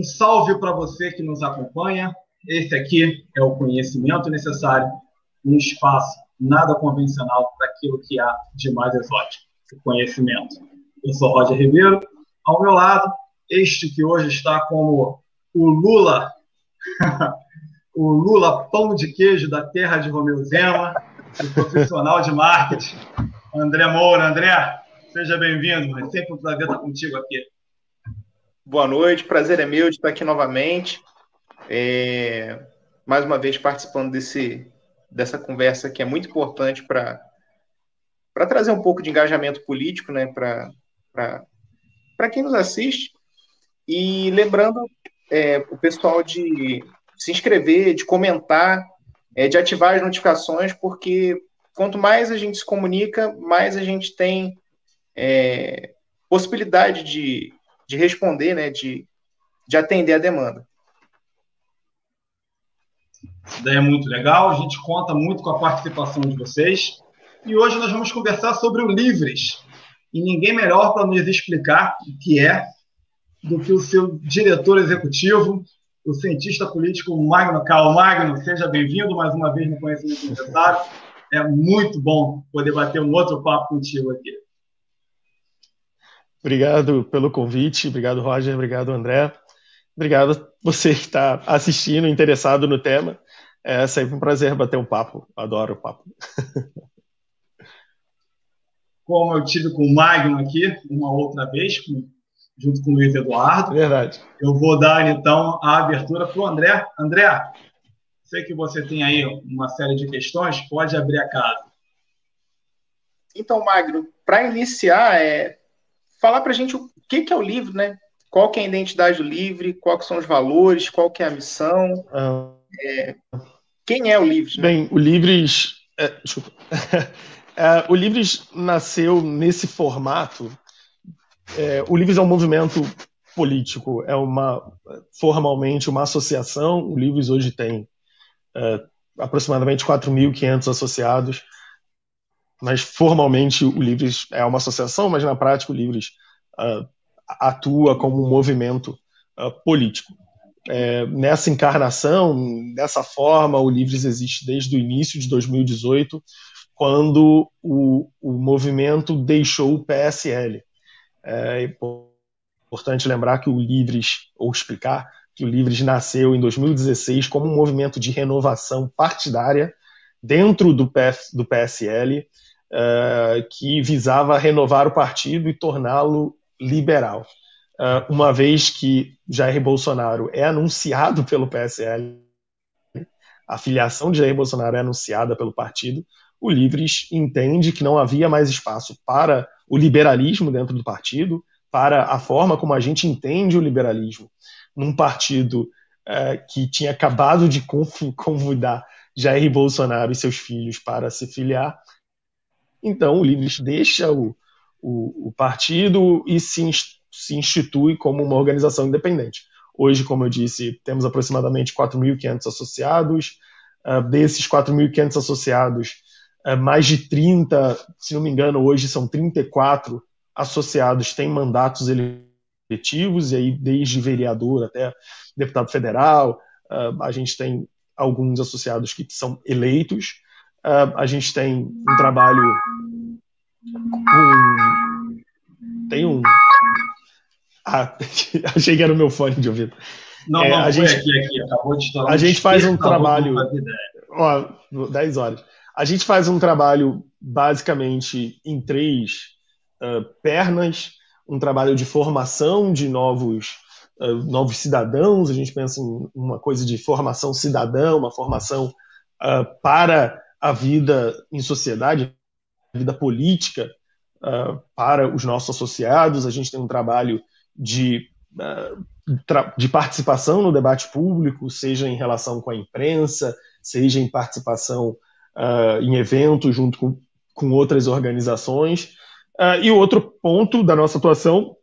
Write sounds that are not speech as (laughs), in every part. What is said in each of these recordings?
Um salve para você que nos acompanha. Esse aqui é o conhecimento necessário, um espaço nada convencional para aquilo que há de mais exótico, o conhecimento. Eu sou Roger Ribeiro. Ao meu lado, este que hoje está como o Lula, (laughs) o Lula pão de queijo da terra de Romeu Zema, o profissional de marketing, André Moura. André, seja bem-vindo. É sempre um prazer estar contigo aqui. Boa noite, prazer é meu de estar aqui novamente. É, mais uma vez participando desse, dessa conversa que é muito importante para trazer um pouco de engajamento político né, para quem nos assiste. E lembrando é, o pessoal de se inscrever, de comentar, é, de ativar as notificações, porque quanto mais a gente se comunica, mais a gente tem é, possibilidade de, de responder, né, de, de atender a demanda. Isso daí é muito legal, a gente conta muito com a participação de vocês. E hoje nós vamos conversar sobre o Livres. E ninguém melhor para nos explicar o que é do que o seu diretor executivo, o cientista político Magno Cal. Magno, seja bem-vindo mais uma vez no Conhecimento Necessário. É muito bom poder bater um outro papo contigo aqui. Obrigado pelo convite, obrigado Roger, obrigado André, obrigado você que está assistindo, interessado no tema. É sempre um prazer bater um papo, adoro o papo. (laughs) Como eu tive com o Magno aqui uma outra vez, junto com o Luiz Eduardo. Verdade. Eu vou dar então a abertura para o André. André, sei que você tem aí uma série de questões, pode abrir a casa. Então, Magno, para iniciar, é, falar para a gente o que, que é o livro, né? Qual que é a identidade do livro, quais são os valores, qual que é a missão. Ah. É, quem é o Livres? Né? Bem, o Livres. É, desculpa. (laughs) é, o Livres nasceu nesse formato. É, o Livres é um movimento político, é uma formalmente uma associação. O Livres hoje tem é, aproximadamente 4.500 associados mas formalmente o Livres é uma associação, mas na prática o Livres uh, atua como um movimento uh, político. É, nessa encarnação, dessa forma, o Livres existe desde o início de 2018, quando o, o movimento deixou o PSL. É importante lembrar que o Livres, ou explicar, que o Livres nasceu em 2016 como um movimento de renovação partidária dentro do, PS, do PSL, uh, que visava renovar o partido e torná-lo liberal. Uh, uma vez que Jair Bolsonaro é anunciado pelo PSL, a filiação de Jair Bolsonaro é anunciada pelo partido, o Livres entende que não havia mais espaço para o liberalismo dentro do partido, para a forma como a gente entende o liberalismo num partido uh, que tinha acabado de convidar Jair Bolsonaro e seus filhos para se filiar, então, o Livres deixa o, o, o partido e se, se institui como uma organização independente. Hoje, como eu disse, temos aproximadamente 4.500 associados. Uh, desses 4.500 associados, uh, mais de 30, se não me engano, hoje são 34 associados têm mandatos eletivos, e aí desde vereador até deputado federal, uh, a gente tem alguns associados que são eleitos. Uh, a gente tem um trabalho com. Tem um. Ah, (laughs) achei que era o meu fone de ouvido. Não, é, não, a gente, aqui, aqui, acabou de A gente faz um trabalho. Ó, 10 horas. A gente faz um trabalho basicamente em três uh, pernas, um trabalho de formação de novos, uh, novos cidadãos, a gente pensa em uma coisa de formação cidadã, uma formação uh, para a vida em sociedade, a vida política uh, para os nossos associados. A gente tem um trabalho de, uh, de participação no debate público, seja em relação com a imprensa, seja em participação uh, em eventos junto com, com outras organizações. e o outro ponto da nossa atuação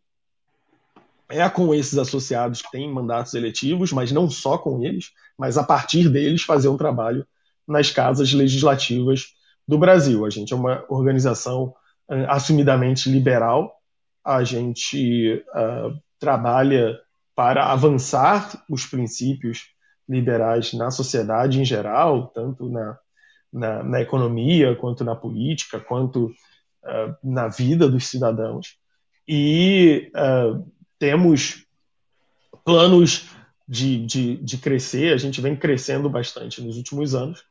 é com esses associados que têm mandatos eletivos, mas não só com eles, mas a partir deles fazer um trabalho nas casas legislativas do Brasil. A gente é uma organização uh, assumidamente liberal, a gente uh, trabalha para avançar os princípios liberais na sociedade em geral, tanto na, na, na economia, quanto na política, quanto uh, na vida dos cidadãos. E temos planos de, de, de crescer, a gente vem crescendo bastante nos últimos anos.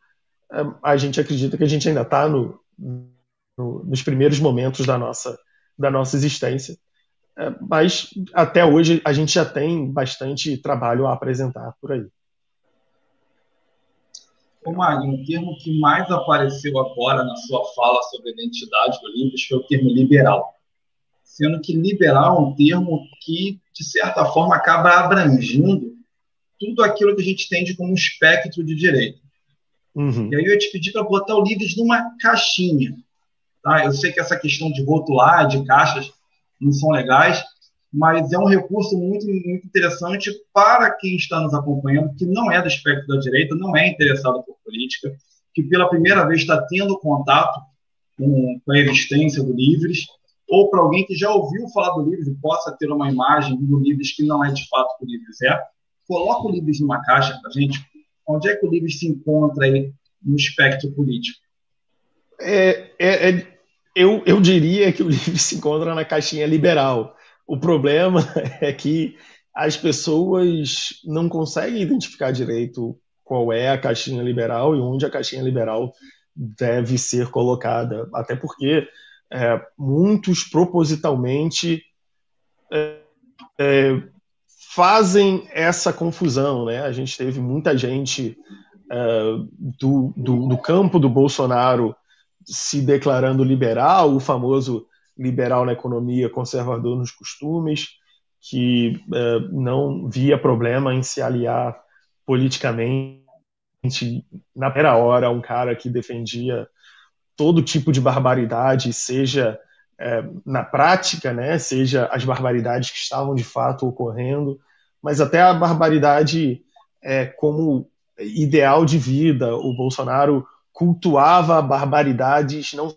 A gente acredita que a gente ainda está no, no, nos primeiros momentos da nossa, da nossa existência. mas até hoje a gente já tem bastante trabalho a apresentar por aí. Ô, Magno, o termo que mais apareceu agora na sua fala sobre a identidade do Livres foi o termo liberal. Sendo que liberal é um termo que, de certa forma, acaba abrangindo tudo aquilo que a gente entende como um espectro de direito. Uhum. E aí eu ia te pedir para botar o Livres numa caixinha. Tá? Eu sei que essa questão de rotular, de caixas, não são legais, mas é um recurso muito, muito interessante para quem está nos acompanhando, que não é do espectro da direita, não é interessado por política, que pela primeira vez está tendo contato com, com a existência do Livres, ou para alguém que já ouviu falar do Livres e possa ter uma imagem do Livres que não é de fato o que o Livres é, coloca o Livres numa caixa para a gente. Onde é que o Livres se encontra aí no espectro político? É, é, é, eu, eu diria que o (laughs) Livres se encontra na caixinha liberal o problema (laughs) é que as pessoas não conseguem identificar direito qual é a caixinha liberal e onde a caixinha liberal deve ser colocada, até porque é, muitos propositalmente é, é, fazem essa confusão, né? A gente teve muita gente é, do, do, do campo do Bolsonaro se declarando liberal, o famoso liberal na economia, conservador nos costumes, que é, não via problema em se aliar politicamente na primeira hora um cara que defendia todo tipo de barbaridade, seja é, na prática, né, seja as barbaridades que estavam de fato ocorrendo, mas até a barbaridade é, como ideal de vida. O Bolsonaro cultuava barbaridades não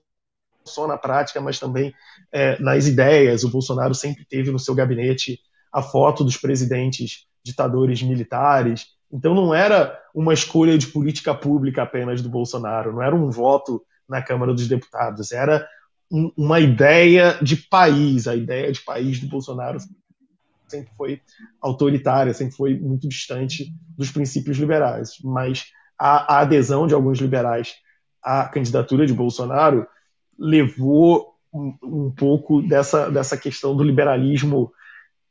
só na prática, mas também é, nas ideias. O Bolsonaro sempre teve no seu gabinete a foto dos presidentes ditadores militares. Então não era uma escolha de política pública apenas do Bolsonaro, não era um voto na Câmara dos Deputados, era um, uma ideia de país. A ideia de país do Bolsonaro sempre foi autoritária, sempre foi muito distante dos princípios liberais. Mas a, a adesão de alguns liberais à candidatura de Bolsonaro levou um, um, pouco dessa, dessa questão do liberalismo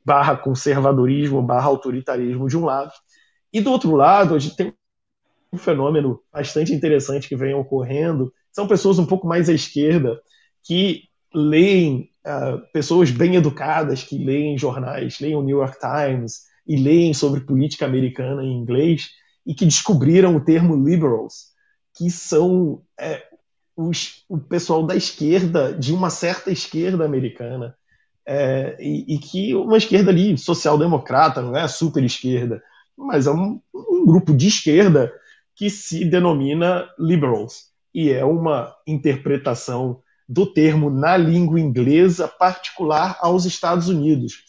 barra conservadorismo, barra autoritarismo de um lado. E do outro lado, a gente tem um fenômeno bastante interessante que vem ocorrendo. São pessoas um pouco mais à esquerda que leem, uh, pessoas bem educadas que leem jornais, leem o New York Times e leem sobre política americana em inglês e que descobriram o termo liberals, que são é, os, o pessoal da esquerda, de uma certa esquerda americana, é, e, e, que uma esquerda ali, social-democrata, não é super esquerda, mas é um, um, grupo de esquerda que se denomina liberals, e é uma interpretação do termo na língua inglesa particular aos Estados Unidos.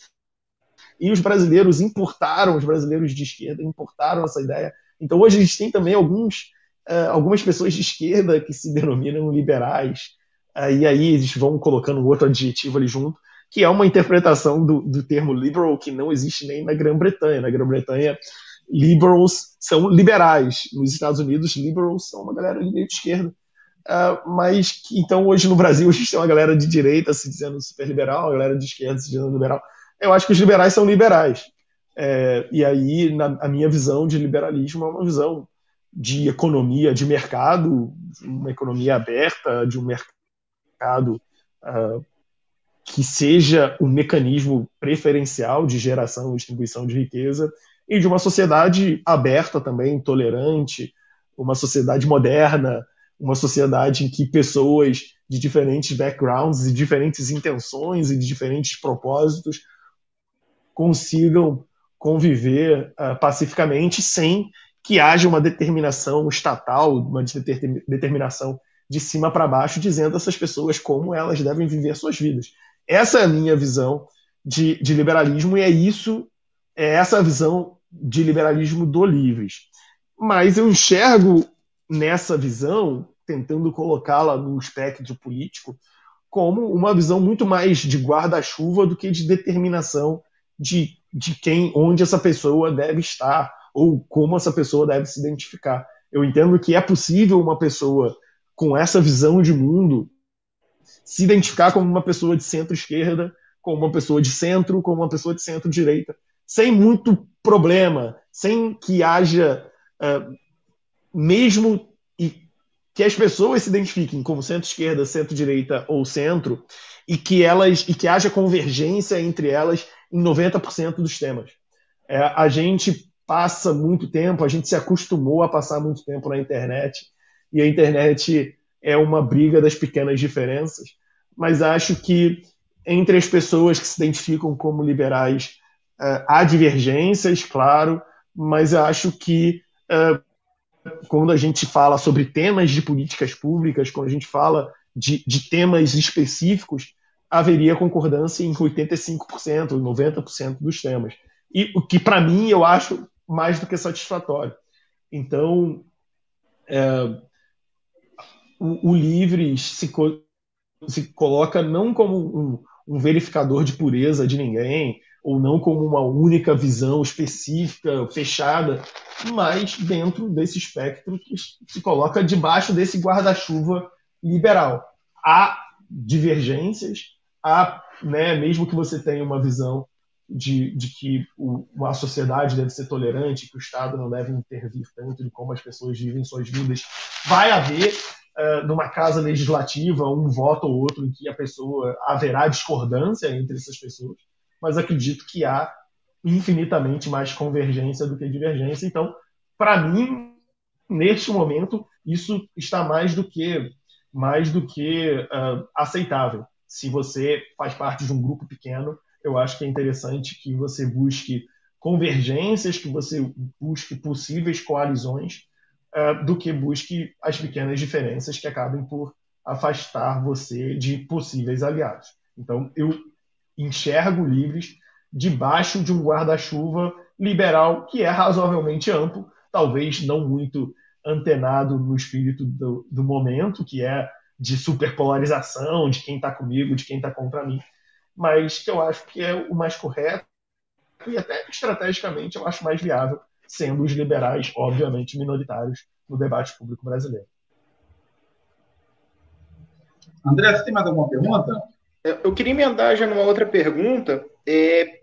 E os brasileiros importaram, os brasileiros de esquerda importaram essa ideia. Então hoje a gente tem também alguns uh, algumas pessoas de esquerda que se denominam liberais, uh, e aí eles vão colocando outro adjetivo ali junto, que é uma interpretação do, do termo liberal que não existe nem na Grã-Bretanha. Na Grã-Bretanha, liberals são liberais. Nos Estados Unidos, liberals são uma galera de esquerda. Uh, mas que, então hoje no Brasil a gente tem uma galera de direita se dizendo super liberal, uma galera de esquerda se dizendo liberal. Eu acho que os liberais são liberais. É, e aí, na, a minha visão de liberalismo é uma visão de economia de mercado, uma economia aberta, de um mercado uh, que seja um mecanismo preferencial de geração e distribuição de riqueza, e de uma sociedade aberta também, tolerante, uma sociedade moderna, uma sociedade em que pessoas de diferentes backgrounds e diferentes intenções e de diferentes propósitos consigam conviver uh, pacificamente sem que haja uma determinação estatal, uma determinação de cima para baixo, dizendo a essas pessoas como elas devem viver suas vidas. Essa é a minha visão de, de liberalismo e é isso é essa visão de liberalismo do Livres. Mas eu enxergo nessa visão, tentando colocá-la no espectro político, como uma visão muito mais de guarda-chuva do que de determinação de, de quem, onde essa pessoa deve estar ou como essa pessoa deve se identificar. Eu entendo que é possível uma pessoa com essa visão de mundo se identificar como uma pessoa de centro-esquerda, como uma pessoa de centro, como uma pessoa de centro-direita, sem muito problema, sem que haja, uh, mesmo e que as pessoas se identifiquem como centro-esquerda, centro-direita ou centro, e que elas e que haja convergência entre elas em 90% dos temas. É, a gente passa muito tempo, a gente se acostumou a passar muito tempo na internet, e a internet é uma briga das pequenas diferenças, mas acho que entre as pessoas que se identificam como liberais uh, há divergências, claro, mas acho que uh, quando a gente fala sobre temas de políticas públicas, quando a gente fala de, de temas específicos, haveria concordância em 85%, 90% dos temas. E o que, para mim, eu acho mais do que satisfatório. Então, é, o, o Livres se, co se, coloca não como um, um, verificador de pureza de ninguém, ou não como uma única visão específica, fechada, mas dentro desse espectro que se coloca debaixo desse guarda-chuva liberal. Há divergências, há, né, mesmo que você tenha uma visão de, de que o, a sociedade deve ser tolerante, que o Estado não deve intervir tanto em como as pessoas vivem suas vidas, vai haver uh, numa casa legislativa um voto ou outro em que a pessoa haverá discordância entre essas pessoas, mas acredito que há infinitamente mais convergência do que divergência. Então, para mim, neste momento, isso está mais do que mais do que uh, aceitável se você faz parte de um grupo pequeno, eu acho que é interessante que você busque convergências, que você busque possíveis coalizões, uh, do que busque as pequenas diferenças que acabem por afastar você de possíveis aliados. Então, eu enxergo livres debaixo de um guarda-chuva liberal que é razoavelmente amplo, talvez não muito antenado no espírito do, do momento, que é de superpolarização, de quem está comigo, de quem está contra mim, mas que eu acho que é o mais correto e até estrategicamente eu acho mais viável, sendo os liberais, obviamente, minoritários no debate público brasileiro. André, você tem mais alguma pergunta? Eu queria emendar já numa outra pergunta. É,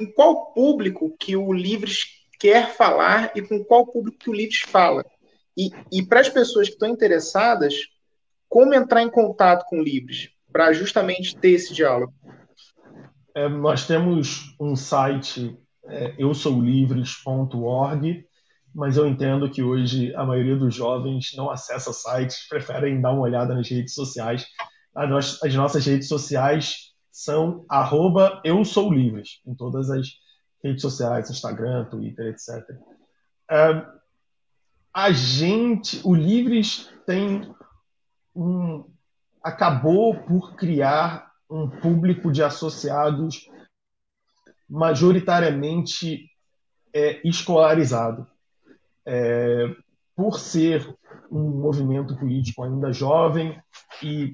em qual público que o Livres quer falar e com qual público que o Livres fala? E, e para as pessoas que estão interessadas, como entrar em contato com o Livres para justamente ter esse diálogo? É, nós temos um site, é, mas eu entendo que hoje a maioria dos jovens não acessa sites, preferem dar uma olhada nas redes sociais. As nossas redes sociais são arroba eu sou livres, em todas as redes sociais, Instagram, Twitter, etc. É, a gente, o Livres tem um, acabou por criar um público de associados majoritariamente é, escolarizado. É, por ser um movimento político ainda jovem e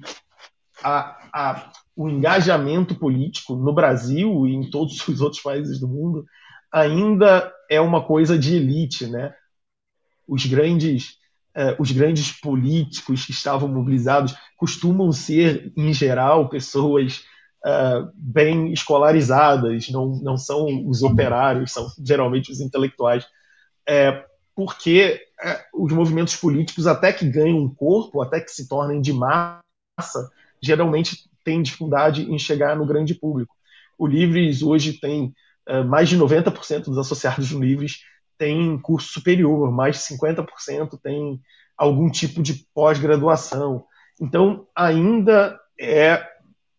a, a, o engajamento político no Brasil e em todos os outros países do mundo ainda é uma coisa de elite, né? os grandes uh, os grandes políticos que estavam mobilizados costumam ser, em geral, pessoas uh, bem escolarizadas, não, não são os operários, são geralmente os intelectuais. É, porque é, os movimentos políticos, até que ganham um corpo, até que se tornem de massa, geralmente têm dificuldade em chegar no grande público. O Livres hoje tem uh, mais de 90% dos associados no Livres tem curso superior, mais de 50% tem algum tipo de pós-graduação. Então, ainda é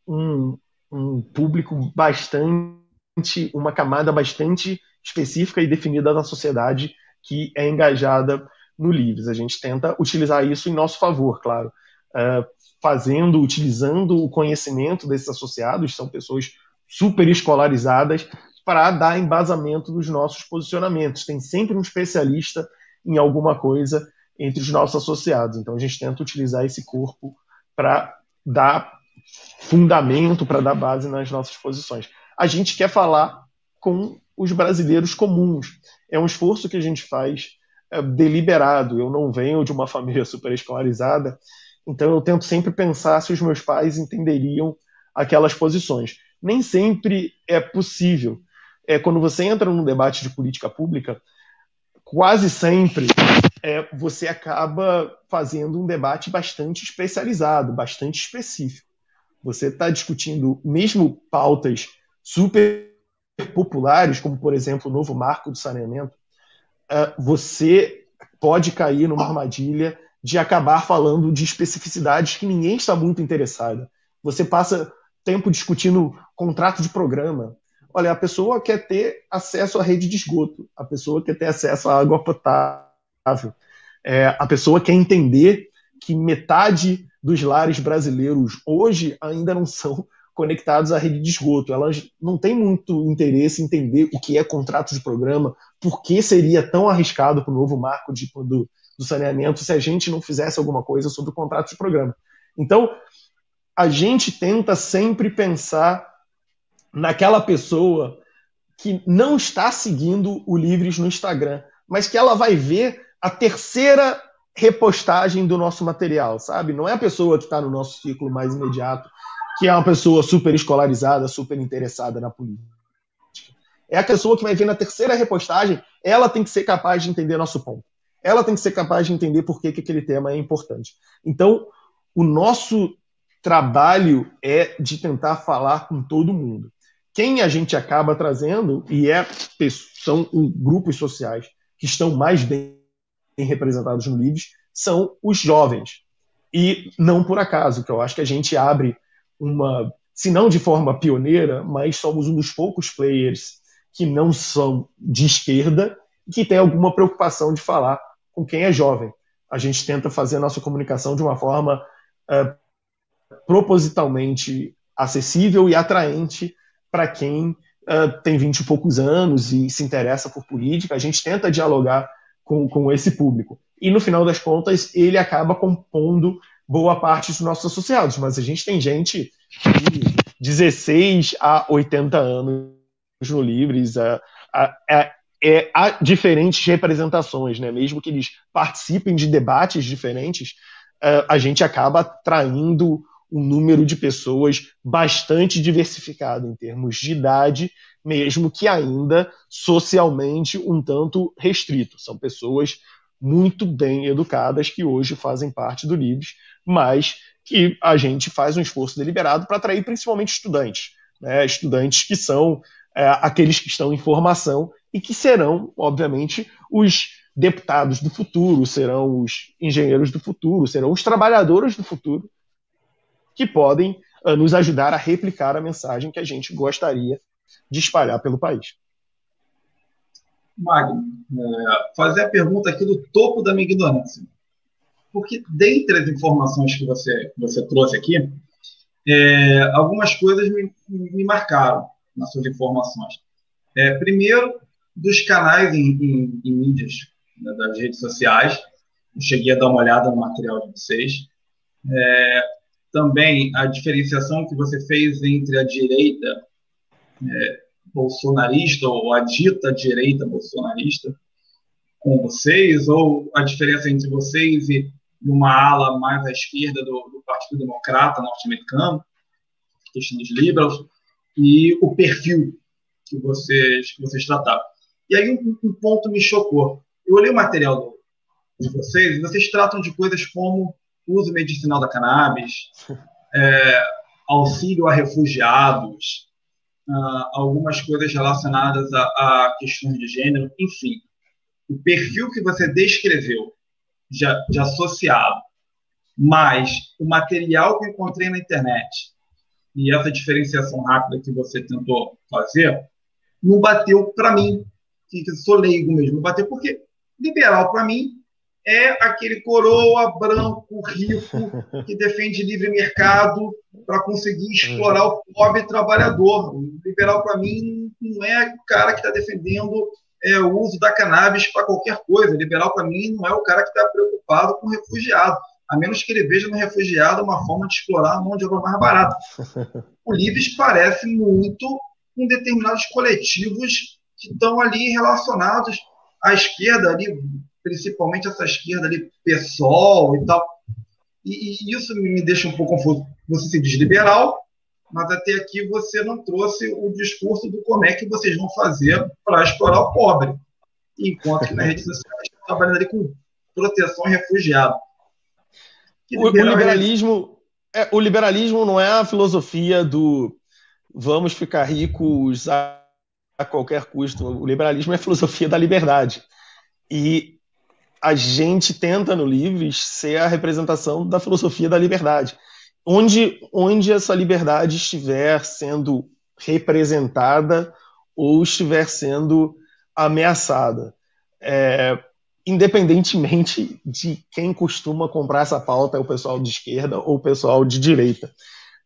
um, um público bastante, uma camada bastante específica e definida da sociedade que é engajada no Livres. A gente tenta utilizar isso em nosso favor, claro, uh, fazendo, utilizando o conhecimento desses associados, são pessoas super escolarizadas, para dar embasamento dos nossos posicionamentos. Tem sempre um especialista em alguma coisa entre os nossos associados. Então a gente tenta utilizar esse corpo para dar fundamento, para dar base nas nossas posições. A gente quer falar com os brasileiros comuns. É um esforço que a gente faz é, deliberado. Eu não venho de uma (laughs) família super escolarizada, então eu tento sempre pensar se os meus pais entenderiam aquelas posições. Nem sempre é possível. É quando você entra num debate de política pública, quase sempre é, você acaba fazendo um debate bastante especializado, bastante específico. Você está discutindo mesmo pautas super populares, como por exemplo o novo marco do saneamento, uh, você pode cair numa armadilha de acabar falando de especificidades que ninguém está muito interessado. Você passa tempo discutindo contrato de programa. Olha, a pessoa quer ter acesso à rede de esgoto, a pessoa quer ter acesso à água potável, é, a pessoa quer entender que metade dos lares brasileiros hoje ainda não são conectados à rede de esgoto. Elas não têm muito interesse em entender o que é contrato de programa, por que seria tão arriscado para o novo marco de, do, do saneamento se a gente não fizesse alguma coisa sobre o contrato de programa. Então, a gente tenta sempre pensar naquela pessoa que não está seguindo o Livres no Instagram, mas que ela vai ver a terceira repostagem do nosso material, sabe? Não é a pessoa que está no nosso ciclo mais imediato, que é uma pessoa super escolarizada, super interessada na política. É a pessoa que vai ver na terceira repostagem, ela tem que ser capaz de entender nosso ponto. Ela tem que ser capaz de entender por que, que aquele tema é importante. Então, o nosso trabalho é de tentar falar com todo mundo. Quem a gente acaba trazendo, e é, são grupos sociais que estão mais bem representados no Livres, são os jovens. E não por acaso, que eu acho que a gente abre uma, se não de forma pioneira, mas somos um dos poucos players que não são de esquerda e que tem alguma preocupação de falar com quem é jovem. A gente tenta fazer a nossa comunicação de uma forma uh, propositalmente acessível e atraente para quem uh, tem 20 e poucos anos e se interessa por política. A gente tenta dialogar com, com esse público. E no final das contas, ele acaba compondo boa parte dos nossos associados, mas a gente tem gente de 16 a 80 anos no Livres, a, a, a, é, há diferentes representações, né? mesmo que eles participem de debates diferentes, a gente acaba atraindo um número de pessoas bastante diversificado em termos de idade, mesmo que ainda socialmente um tanto restrito. São pessoas muito bem educadas que hoje fazem parte do Livres, mas que a gente faz um esforço deliberado para atrair principalmente estudantes, né? estudantes que são é, aqueles que estão em formação e que serão, obviamente, os deputados do futuro, serão os engenheiros do futuro, serão os trabalhadores do futuro que podem uh, nos ajudar a replicar a mensagem que a gente gostaria de espalhar pelo país. Magno, é, fazer a pergunta aqui do topo da minha ignorância porque dentre as informações que você, você trouxe aqui, é, algumas coisas me, me, marcaram nas suas informações. É, primeiro, dos canais em, em, em mídias, né, das redes sociais, eu cheguei a dar uma olhada no material de vocês. É, também a diferenciação que você fez entre a direita é, bolsonarista ou a dita direita bolsonarista com vocês, ou a diferença entre vocês e numa ala mais à esquerda do, do Partido Democrata norte-americano, questão dos liberals, e o perfil que vocês, que vocês trataram. E aí um, um ponto me chocou. Eu olhei o material de vocês e vocês tratam de coisas como uso medicinal da cannabis, (laughs) é, auxílio a refugiados, uh, algumas coisas relacionadas a, a questões de gênero, enfim. O perfil que você descreveu de, de associado, mas o material que eu encontrei na internet e essa diferenciação rápida que você tentou fazer, não bateu para mim, sou leigo mesmo, não bateu porque liberal para mim é aquele coroa branco, rico, (laughs) que defende livre mercado para conseguir explorar o pobre trabalhador. O liberal, para mim, não é o cara que está defendendo é, o uso da cannabis para qualquer coisa. O liberal, para mim, não é o cara que está preocupado com o refugiado, a menos que ele veja no refugiado uma forma de explorar a mão de obra mais barata. (laughs) O Livres parece muito com determinados coletivos que estão ali relacionados à esquerda, ali, principalmente essa esquerda ali, PSOL e tal. E, e isso me deixa um pouco confuso. Você se diz liberal, mas até aqui você não trouxe o discurso do como é que vocês vão fazer para explorar o pobre. Enquanto que na rede social está trabalhando ali com proteção e refugiado. O, o, liberalismo, é, o liberalismo não é a filosofia do vamos ficar ricos a, a qualquer custo. O liberalismo é a filosofia da liberdade. E a gente tenta no Livres ser a representação da filosofia da liberdade. Onde, onde essa liberdade estiver sendo representada ou estiver sendo ameaçada. É, independentemente de quem costuma comprar essa pauta, é o pessoal de esquerda ou o pessoal de direita.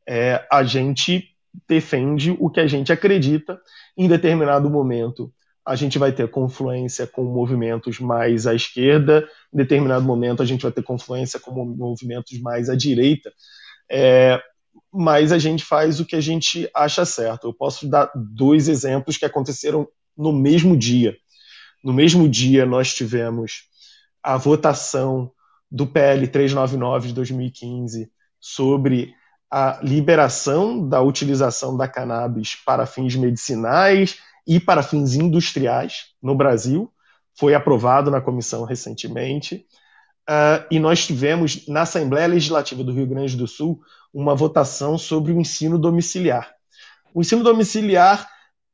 É, a gente defende o que a gente acredita. Em determinado momento, a gente vai ter confluência com movimentos mais à esquerda, em determinado momento, a gente vai ter confluência com movimentos mais à direita. É, mas a gente faz o que a gente acha certo. Eu posso dar dois exemplos que aconteceram no mesmo dia. No mesmo dia, nós tivemos a votação do PL 399 de 2015 sobre a liberação da utilização da cannabis para fins medicinais e para fins industriais no Brasil. Foi aprovado na comissão recentemente. Uh, e nós tivemos na Assembleia Legislativa do Rio Grande do Sul uma votação sobre o ensino domiciliar. O ensino domiciliar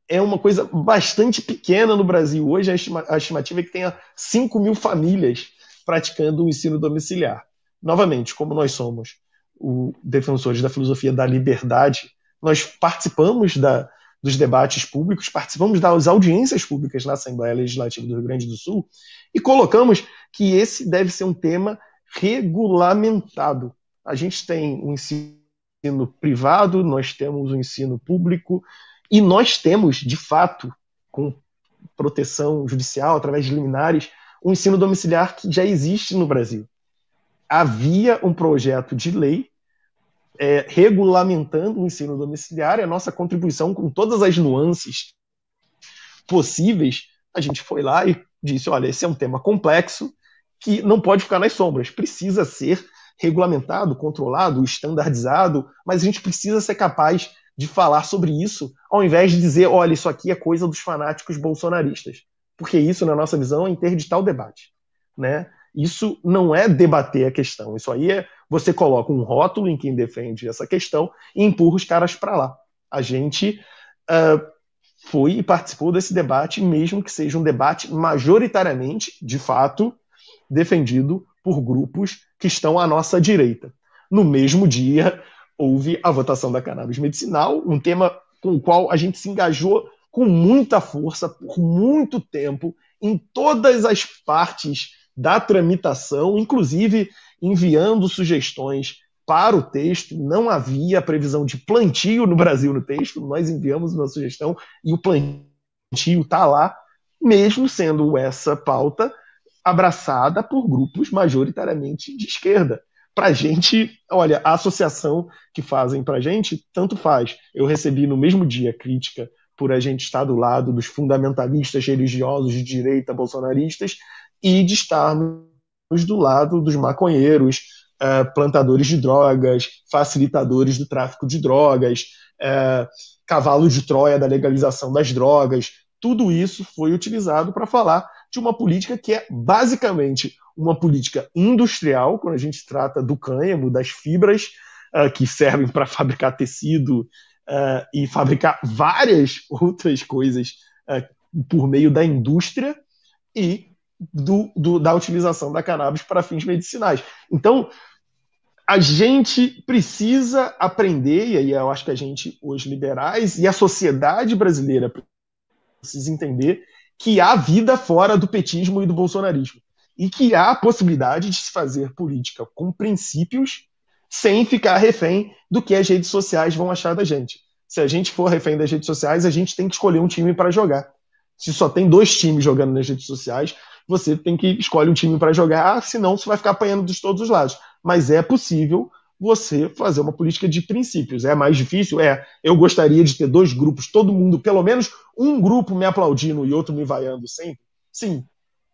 é uma coisa bastante pequena no Brasil. Hoje a, estima, a estimativa é que tenha 5 mil famílias praticando o ensino domiciliar. Novamente, como nós somos o, defensores da filosofia da liberdade, nós participamos da, dos debates públicos, participamos das audiências públicas na Assembleia Legislativa do Rio Grande do Sul e colocamos que esse deve ser um tema regulamentado. A gente tem o um ensino privado, nós temos o um ensino público e nós temos, de fato, com proteção judicial, através de liminares, um ensino domiciliar que já existe no Brasil. Havia um projeto de lei é, regulamentando o ensino domiciliar e a nossa contribuição com todas as nuances possíveis, a gente foi lá e disse: olha, esse é um tema complexo que não pode ficar nas sombras, precisa ser regulamentado, controlado, estandardizado, mas a gente precisa ser capaz de falar sobre isso, ao invés de dizer: olha, isso aqui é coisa dos fanáticos bolsonaristas. Porque isso, na nossa visão, é interditar o debate. Né? Isso não é debater a questão, isso aí é você coloca um rótulo em quem defende essa questão e empurra os caras para lá. A gente uh, foi e participou desse debate, mesmo que seja um debate majoritariamente, de fato, defendido por grupos que estão à nossa direita. No mesmo dia, houve a votação da cannabis medicinal, um tema com o qual a gente se engajou com muita força por muito tempo em todas as partes da tramitação, inclusive enviando sugestões para o texto. Não havia previsão de plantio no Brasil no texto, nós enviamos uma sugestão e o plantio está lá, mesmo sendo essa pauta abraçada por grupos majoritariamente de esquerda. Para gente, olha, a associação que fazem para gente, tanto faz. Eu recebi no mesmo dia crítica por a gente estar do lado dos fundamentalistas religiosos de direita bolsonaristas e de estarmos do lado dos maconheiros, é, plantadores de drogas, facilitadores do tráfico de drogas, é, cavalo de Troia da legalização das drogas. Tudo isso foi utilizado para falar de uma política que é basicamente uma política industrial, quando a gente trata do cânhamo, das fibras uh, que servem para fabricar tecido e fabricar várias (laughs) outras coisas por meio da indústria, e do, do, da utilização da cannabis para fins medicinais. Então, a gente precisa aprender, e aí eu acho que a gente, os liberais, e a sociedade brasileira precisa entender que há vida fora do petismo e do bolsonarismo. e que há a possibilidade de se fazer política com princípios sem ficar refém do que as redes sociais vão achar da gente. Se a gente for refém das redes sociais, a gente tem que escolher um time para jogar. Se só tem dois times jogando nas redes sociais, você tem que escolher um time para jogar, senão você vai ficar apanhando de todos os lados. Mas é possível você fazer uma política de princípios. É mais difícil? É. Eu gostaria de ter dois grupos, todo mundo, pelo menos um grupo me aplaudindo e outro me vaiando sempre? Sim.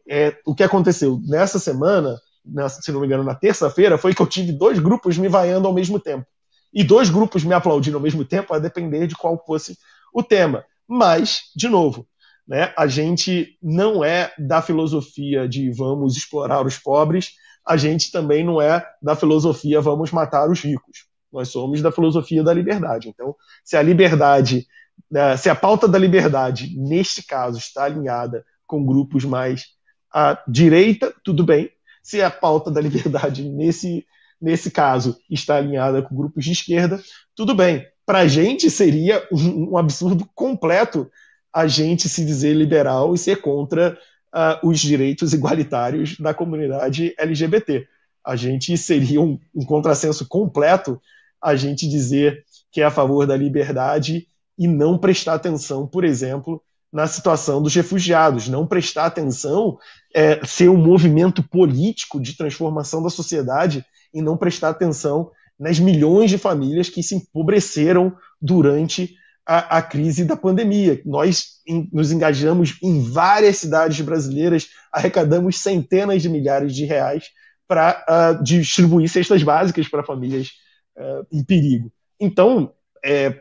É, o que aconteceu nessa semana, nessa, se não me engano, na terça-feira, foi que eu tive dois grupos me vaiando ao mesmo tempo. E dois grupos me aplaudindo ao mesmo tempo, a depender de qual fosse o tema. Mas, de novo, né, a gente não é da filosofia de vamos explorar os pobres, a gente também não é da filosofia vamos matar os ricos. Nós somos da filosofia da liberdade. Então, se a liberdade, né, se a pauta da liberdade, neste caso, está alinhada com grupos mais à direita, tudo bem. Se a pauta da liberdade, nesse, nesse caso, está alinhada com grupos de esquerda, tudo bem. Para a gente seria um, um absurdo completo a gente se dizer liberal e ser contra uh, os direitos igualitários da comunidade LGBT. A gente seria um, um contrassenso completo a gente dizer que é a favor da liberdade e não prestar atenção, por exemplo, na situação dos refugiados, não prestar atenção, é, ser um movimento político de transformação da sociedade e não prestar atenção nas milhões de famílias que se empobreceram durante a, a crise da pandemia. Nós em, nos engajamos em várias cidades brasileiras, arrecadamos centenas de milhares de reais para uh, distribuir cestas básicas para famílias uh, em perigo. Então, é,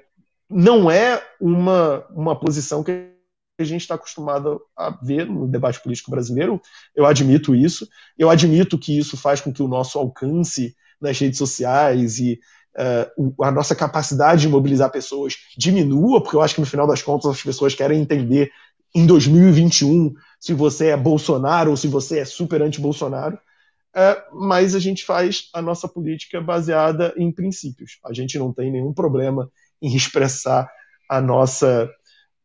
não é uma, uma posição que a gente está acostumado a ver no debate político brasileiro. Eu admito isso. Eu admito que isso faz com que o nosso alcance nas redes sociais e uh, a nossa capacidade de mobilizar pessoas diminua, porque eu acho que no final das contas as pessoas querem entender em 2021 se você é Bolsonaro ou se você é super anti-Bolsonaro. Uh, mas a gente faz a nossa política baseada em princípios. A gente não tem nenhum problema em expressar a nossa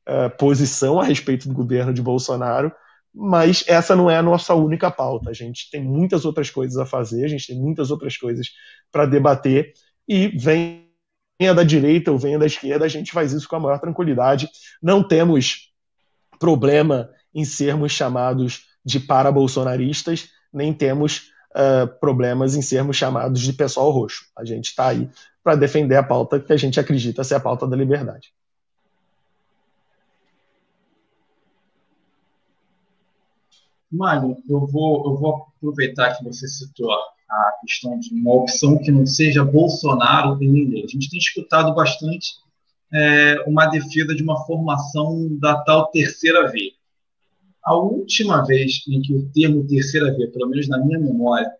uh, posição a respeito do governo de Bolsonaro, mas essa não é a nossa única pauta. A gente tem muitas outras coisas a fazer, a gente tem muitas outras coisas para debater, e venha da direita ou venha da esquerda, a gente faz isso com a maior tranquilidade. Não temos problema em sermos chamados de para-bolsonaristas, nem temos uh, problemas em sermos chamados de pessoal roxo. A gente está aí para defender a pauta que a gente acredita ser a pauta da liberdade. Mário, eu vou, eu vou aproveitar que você citou a questão de uma opção que não seja Bolsonaro e dele. A gente tem escutado bastante é, uma defesa de uma formação da tal terceira via. A última vez em que o termo terceira via, pelo menos na minha memória,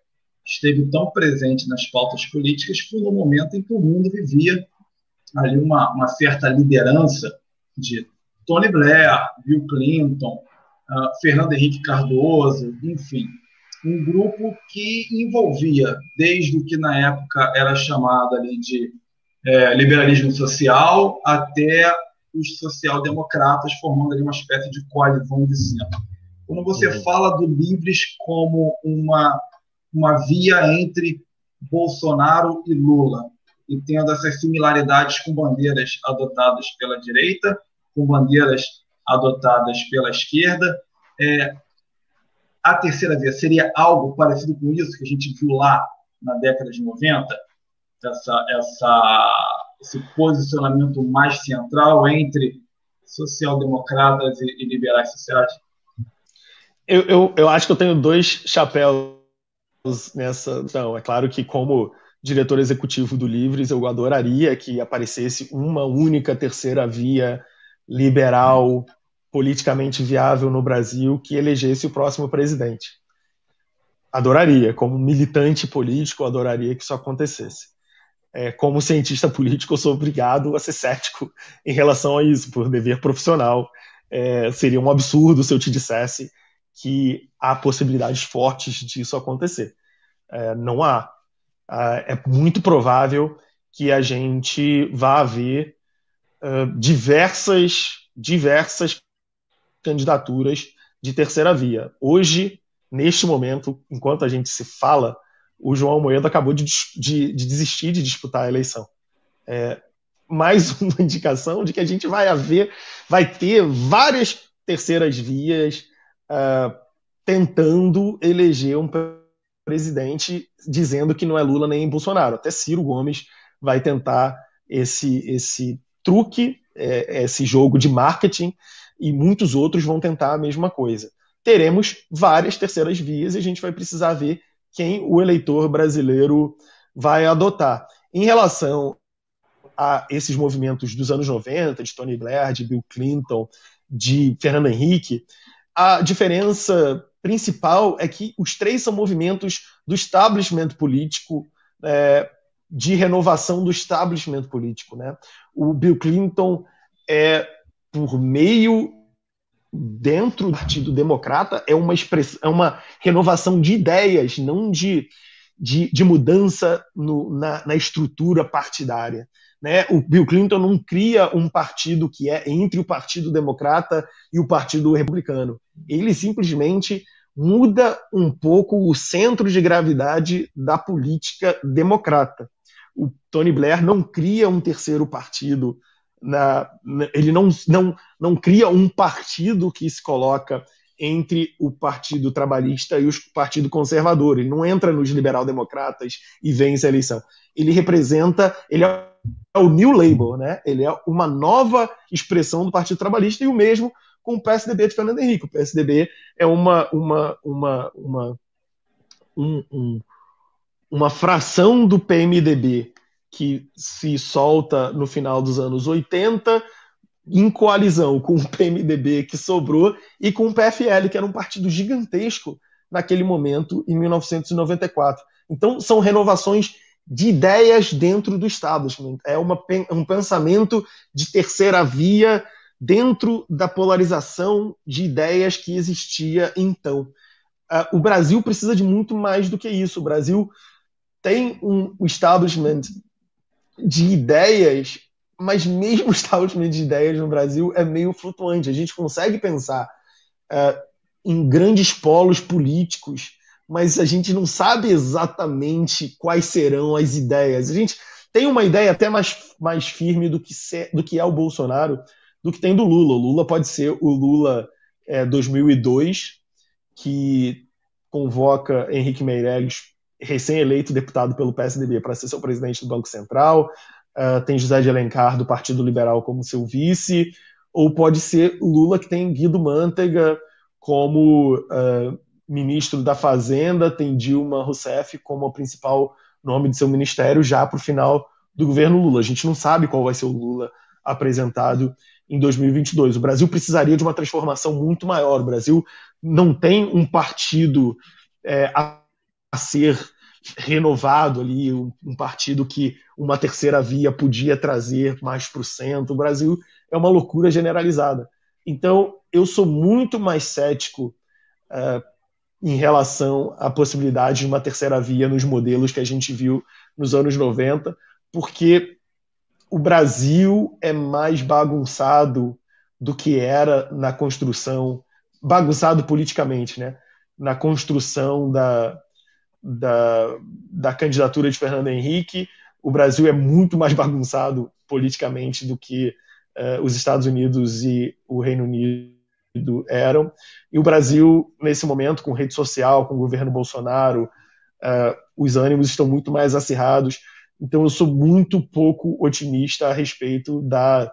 esteve tão presente nas pautas políticas foi no momento em que o mundo vivia ali uma, uma certa liderança de Tony Blair, Bill Clinton, uh, Fernando Henrique Cardoso, enfim, um grupo que envolvia, desde o que na época era chamado ali de é, liberalismo social, até os social-democratas, formando ali uma espécie de coalizão de centro. Quando você uhum. fala do Livres como uma, uma via entre Bolsonaro e Lula, e tendo essas similaridades com bandeiras adotadas pela direita, com bandeiras adotadas pela esquerda, é, a terceira via seria algo parecido com isso que a gente viu lá na década de 90? Essa, essa, esse posicionamento mais central entre social-democratas e, e, liberais sociais? Eu, eu, eu acho que eu tenho dois chapéus nessa. Então, é claro que, como diretor executivo do Livres, eu adoraria que aparecesse uma única terceira via liberal politicamente viável no Brasil que elegesse o próximo presidente. Adoraria, como militante político, adoraria que isso acontecesse. É, como cientista político, eu sou obrigado a ser cético em relação a isso, por dever profissional. É, seria um absurdo se eu te dissesse que há possibilidades fortes disso acontecer. É, não há. É muito provável que a gente vá ver uh, diversas, diversas candidaturas de terceira via. Hoje, neste momento, enquanto a gente se fala, o João Moedo acabou de, de, de desistir de disputar a eleição. É, mais (laughs) uma indicação de que a gente vai haver, vai ter várias terceiras vias uh, tentando eleger um presidente dizendo que não é Lula nem Bolsonaro. Até Ciro Gomes vai tentar esse, esse truque, é, esse jogo de marketing, e muitos outros vão tentar a mesma coisa. Teremos várias terceiras vias e a gente vai precisar ver quem o eleitor brasileiro vai adotar. Em relação a esses movimentos dos anos 90, de Tony Blair, de Bill Clinton, de Fernando Henrique, a diferença principal é que os três são movimentos do establishment político, é, de renovação do establishment político. Né? O Bill Clinton é, por meio dentro do Partido Democrata, é uma, express, é uma renovação de ideias, não de, de, de mudança no, na, na estrutura partidária. Né? O Bill Clinton não cria um partido que é entre o Partido Democrata e o Partido Republicano. Ele simplesmente muda um pouco o centro de gravidade da política democrata. O Tony Blair não cria um terceiro partido, na, ele não, não, não cria um partido que se coloca entre o Partido Trabalhista e o Partido Conservador. Ele não entra nos liberal-democratas e vence a eleição. Ele representa, ele é o New Labour, né? ele é uma nova expressão do Partido Trabalhista e o mesmo com o PSDB de Fernando Henrique. O PSDB é uma, uma, uma, uma, um, um, uma fração do PMDB que se solta no final dos anos 80 em coalizão com o PMDB que sobrou e com o PFL, que era um partido gigantesco naquele momento, em 1994. Então, são renovações de ideias dentro do establishment. É uma, um pensamento de terceira via dentro da polarização de ideias que existia então. Uh, o Brasil precisa de muito mais do que isso. O Brasil tem um establishment de ideias, mas mesmo (laughs) o establishment de ideias no Brasil é meio flutuante. A gente consegue pensar uh, em grandes polos políticos, mas a gente não sabe exatamente quais serão as ideias. A gente tem uma ideia até mais, mais firme do que, ser, do que é o Bolsonaro, do que tem do Lula. O Lula pode ser o Lula é, 2002, que convoca Henrique Meirelles, recém-eleito deputado pelo PSDB, para ser seu presidente do Banco Central. Uh, tem José de Alencar, do Partido Liberal, como seu vice. Ou pode ser Lula, que tem Guido Mantega como uh, ministro da Fazenda, tem Dilma Rousseff como o principal nome de seu ministério já para o final do governo Lula. A gente não sabe qual vai ser o Lula apresentado em 2022. O Brasil precisaria de uma transformação muito maior. O Brasil não tem um partido é, a, ser renovado ali, um, um, partido que uma terceira via podia trazer mais para o centro. O Brasil é uma loucura generalizada. Então, eu sou muito mais cético é, em relação à possibilidade de uma terceira via nos modelos que a gente viu nos anos 90, porque o Brasil é mais bagunçado do que era na construção, bagunçado politicamente, né? Na construção da, da, da candidatura de Fernando Henrique, o Brasil é muito mais bagunçado politicamente do que uh, os Estados Unidos e o Reino Unido eram. E o Brasil, nesse momento, com rede social, com o governo Bolsonaro, uh, os ânimos estão muito mais acirrados. Então eu sou muito pouco otimista a respeito da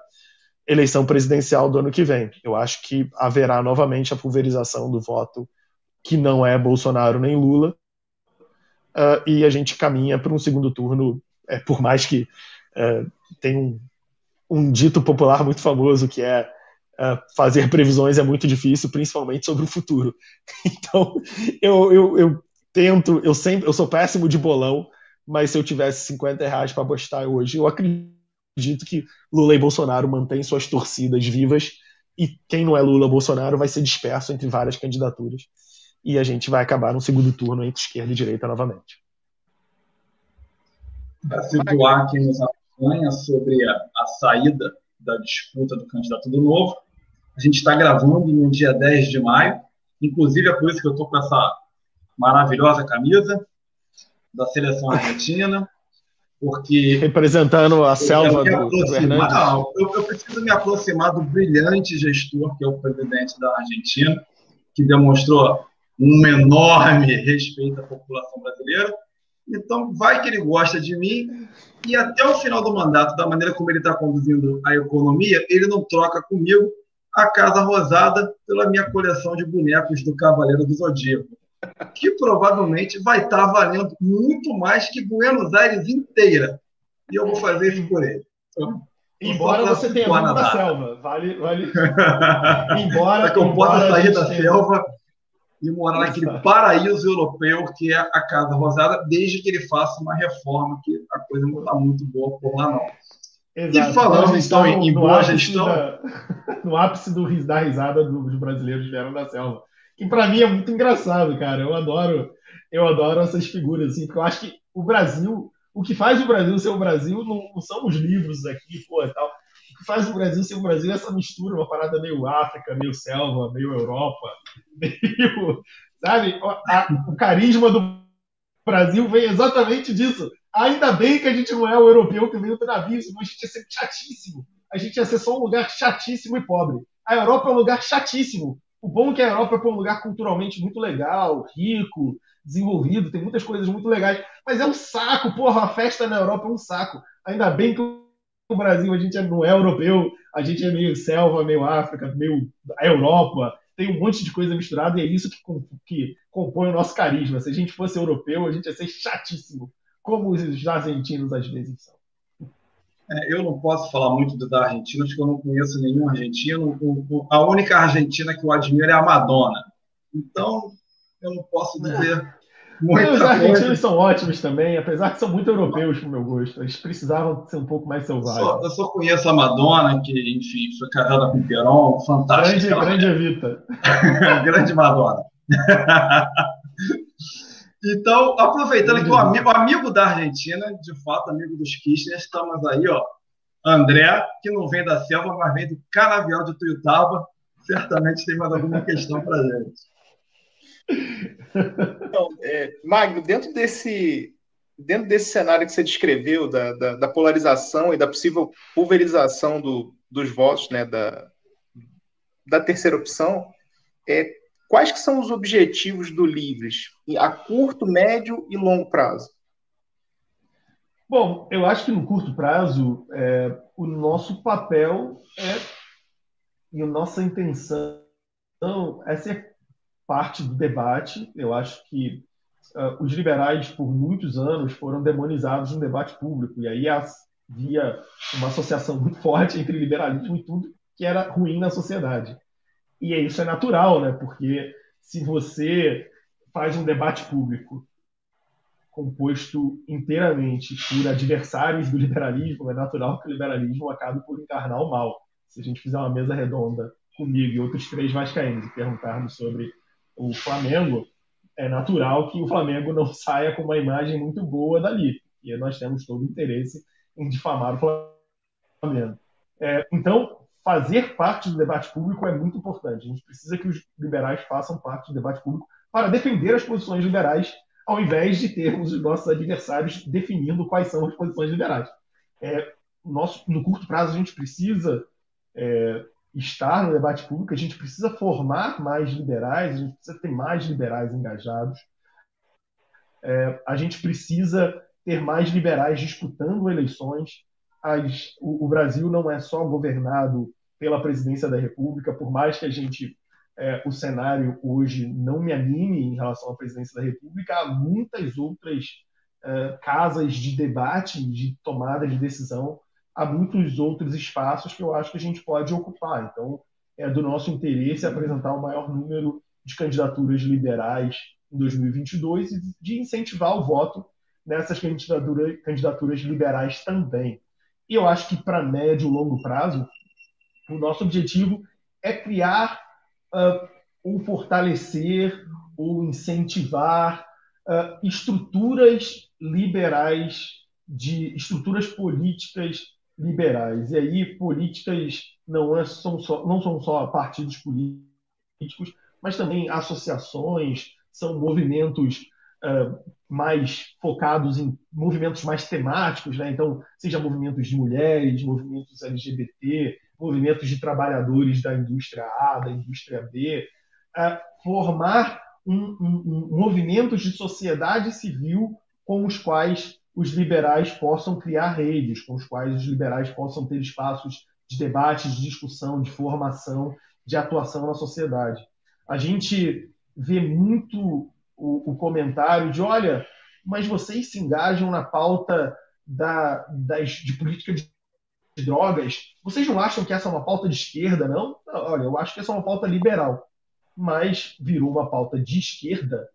eleição presidencial do ano que vem. Eu acho que haverá novamente a pulverização do voto que não é Bolsonaro nem Lula, uh, e a gente caminha para um segundo turno, é, por mais que uh, tem um, um, dito popular muito famoso que é uh, fazer previsões é muito difícil, principalmente sobre o futuro. (laughs) Então eu, eu, eu tento, eu sempre, eu sou péssimo de bolão, mas se eu tivesse 50 reais para apostar hoje, eu acredito que Lula e Bolsonaro mantêm suas torcidas vivas e quem não é Lula Bolsonaro vai ser disperso entre várias candidaturas e a gente vai acabar no segundo turno entre esquerda e direita novamente. Para situar quem nos acompanha sobre a, a, saída da disputa do candidato do Novo, a gente está gravando no dia 10 de maio, inclusive é por isso que eu estou com essa maravilhosa camisa da seleção argentina, porque representando a selva do, do. Não, eu, eu, preciso me aproximar do brilhante gestor que é o presidente da Argentina, que demonstrou um enorme (laughs) respeito à população brasileira. Então, vai que ele gosta de mim e até o final do mandato, da maneira como ele está conduzindo a economia, ele não troca comigo a Casa Rosada pela minha coleção de bonecos do Cavaleiro do Zodíaco que provavelmente vai estar tá valendo muito mais que Buenos Aires inteira. E eu vou fazer isso por ele. Então, embora você tenha vindo da selva. Vale, vale. (laughs) embora. Para que eu possa sair da selva e morar naquele paraíso europeu que é a Casa Rosada, desde que ele faça uma reforma, que a coisa não está muito boa por lá, não. Exato. E falando então em, em boa gestão. Da, (laughs) no ápice do, da risada dos brasileiros vieram da selva que para mim é muito engraçado, cara. Eu adoro, eu adoro essas figuras, assim, porque eu acho que o Brasil, o que faz o Brasil ser o Brasil não, não são os livros aqui, pô, e tal. Que faz o Brasil ser o Brasil é essa mistura, uma parada meio África, meio selva, meio Europa, (laughs) meio, sabe? O carisma do Brasil vem exatamente disso. Ainda bem que a gente não é o europeu que veio do navio, senão a gente ia ser chatíssimo. A gente ia ser só um lugar chatíssimo e pobre. A Europa é um lugar chatíssimo. O bom é que a Europa é um lugar culturalmente muito legal, rico, desenvolvido, tem muitas coisas muito legais. Mas é um saco, porra, a festa na Europa é um saco. Ainda bem que o Brasil, a gente não é europeu, a gente é meio selva, meio África, meio Europa, tem um monte de coisa misturada e é isso que, que compõe o nosso carisma. Se a gente fosse europeu, a gente ia ser chatíssimo, como os argentinos às vezes são. É, eu não posso falar muito da Argentina, acho que eu não conheço nenhum argentino. a única argentina que eu admiro é a Madonna. Então, eu não posso é. dizer. Muita os argentinos coisa. são ótimos também, apesar que são muito europeus, pro meu gosto. Eles precisavam ser um pouco mais selvagens. Só, eu só conheço a Madonna, que, enfim, foi casada com o Perón, fantástica. Grande, grande Evita. (laughs) grande Madonna. (laughs) Então, aproveitando que o amigo, amigo da Argentina, de fato, amigo dos Kirchner, estamos aí, ó. André, que não vem da selva, mas vem do canavial de Tuiutaba, certamente tem mais alguma questão para gente. Então, é, Magno, dentro desse, dentro desse cenário que você descreveu, da, da, da polarização e da possível pulverização do, dos votos né, da, da terceira opção, é, Quais que são os objetivos do Livres a curto, médio e longo prazo? Bom, eu acho que no curto prazo é, o nosso papel é e a nossa intenção é ser parte do debate. Eu acho que uh, os liberais, por muitos anos, foram demonizados no debate público, e aí havia uma associação muito forte entre liberalismo e tudo que era ruim na sociedade. E isso é natural, né? Porque se você faz um debate público composto inteiramente por adversários do liberalismo, é natural que o liberalismo acabe por encarnar o mal. Se a gente fizer uma mesa redonda comigo e outros três vascaínos e perguntarmos sobre o Flamengo, é natural que o Flamengo não (laughs) saia com uma imagem muito boa dali. E nós temos todo o interesse em difamar o Flamengo. É, então, fazer parte do debate público é muito importante. A gente precisa que os liberais façam parte do debate público para defender as posições liberais, ao invés de termos os nossos adversários definindo quais são as posições liberais. É, nosso, no curto prazo, a gente precisa é, estar no debate público, a gente precisa formar mais liberais, a gente precisa ter mais liberais engajados, é, a gente precisa ter mais liberais disputando eleições. As, o, o, Brasil não é só governado pela presidência da República, por mais que a gente é, o cenário hoje não me anime em relação à presidência da República, há muitas outras é, casas de debate, de tomada de decisão, há muitos outros espaços que eu acho que a gente pode ocupar. Então, é do nosso interesse apresentar o maior número de candidaturas liberais em 2022 e de incentivar o voto nessas candidaturas, candidaturas liberais também. E eu acho que para médio e longo prazo, o nosso objetivo é criar uh, ou fortalecer ou incentivar uh, estruturas liberais, de estruturas políticas liberais. E aí, políticas não, é, são, só, não são só partidos políticos, mas também associações, são movimentos uh, mais focados em movimentos mais temáticos, né? então, seja movimentos de mulheres, movimentos LGBT, movimentos de trabalhadores da indústria A, da indústria B, uh, formar um, um, um movimentos de sociedade civil com os quais os liberais possam criar redes, com os quais os liberais possam ter espaços de debate, de discussão, de formação, de atuação na sociedade. A gente vê muito o, o comentário de, olha, mas vocês se engajam na pauta da, das, de política de drogas. Vocês não acham que essa é uma pauta de esquerda, não? Olha, eu acho que essa é uma pauta liberal. Mas virou uma pauta de esquerda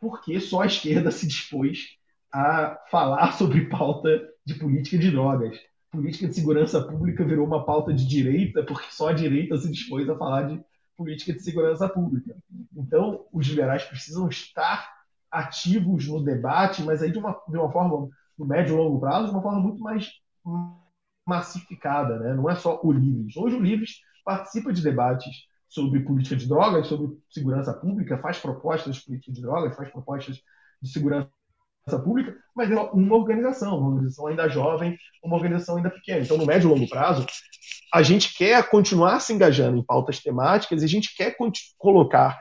porque só a esquerda se dispôs a falar (laughs) sobre pauta de política de drogas. Política de segurança pública virou uma pauta de direita porque só a direita se dispôs a falar de política de segurança pública. Então, os liberais precisam estar ativos no debate, mas aí de uma, de uma forma, no médio e longo prazo, de uma forma muito mais massificada. Né? Não é só o Livres. Hoje o Livres participa de debates sobre política de drogas, sobre segurança pública, faz propostas de política de drogas, faz propostas de segurança pública, mas é uma organização, uma organização ainda jovem, uma organização ainda pequena. Então, no médio e longo prazo, a gente quer continuar se engajando em pautas temáticas e a gente quer colocar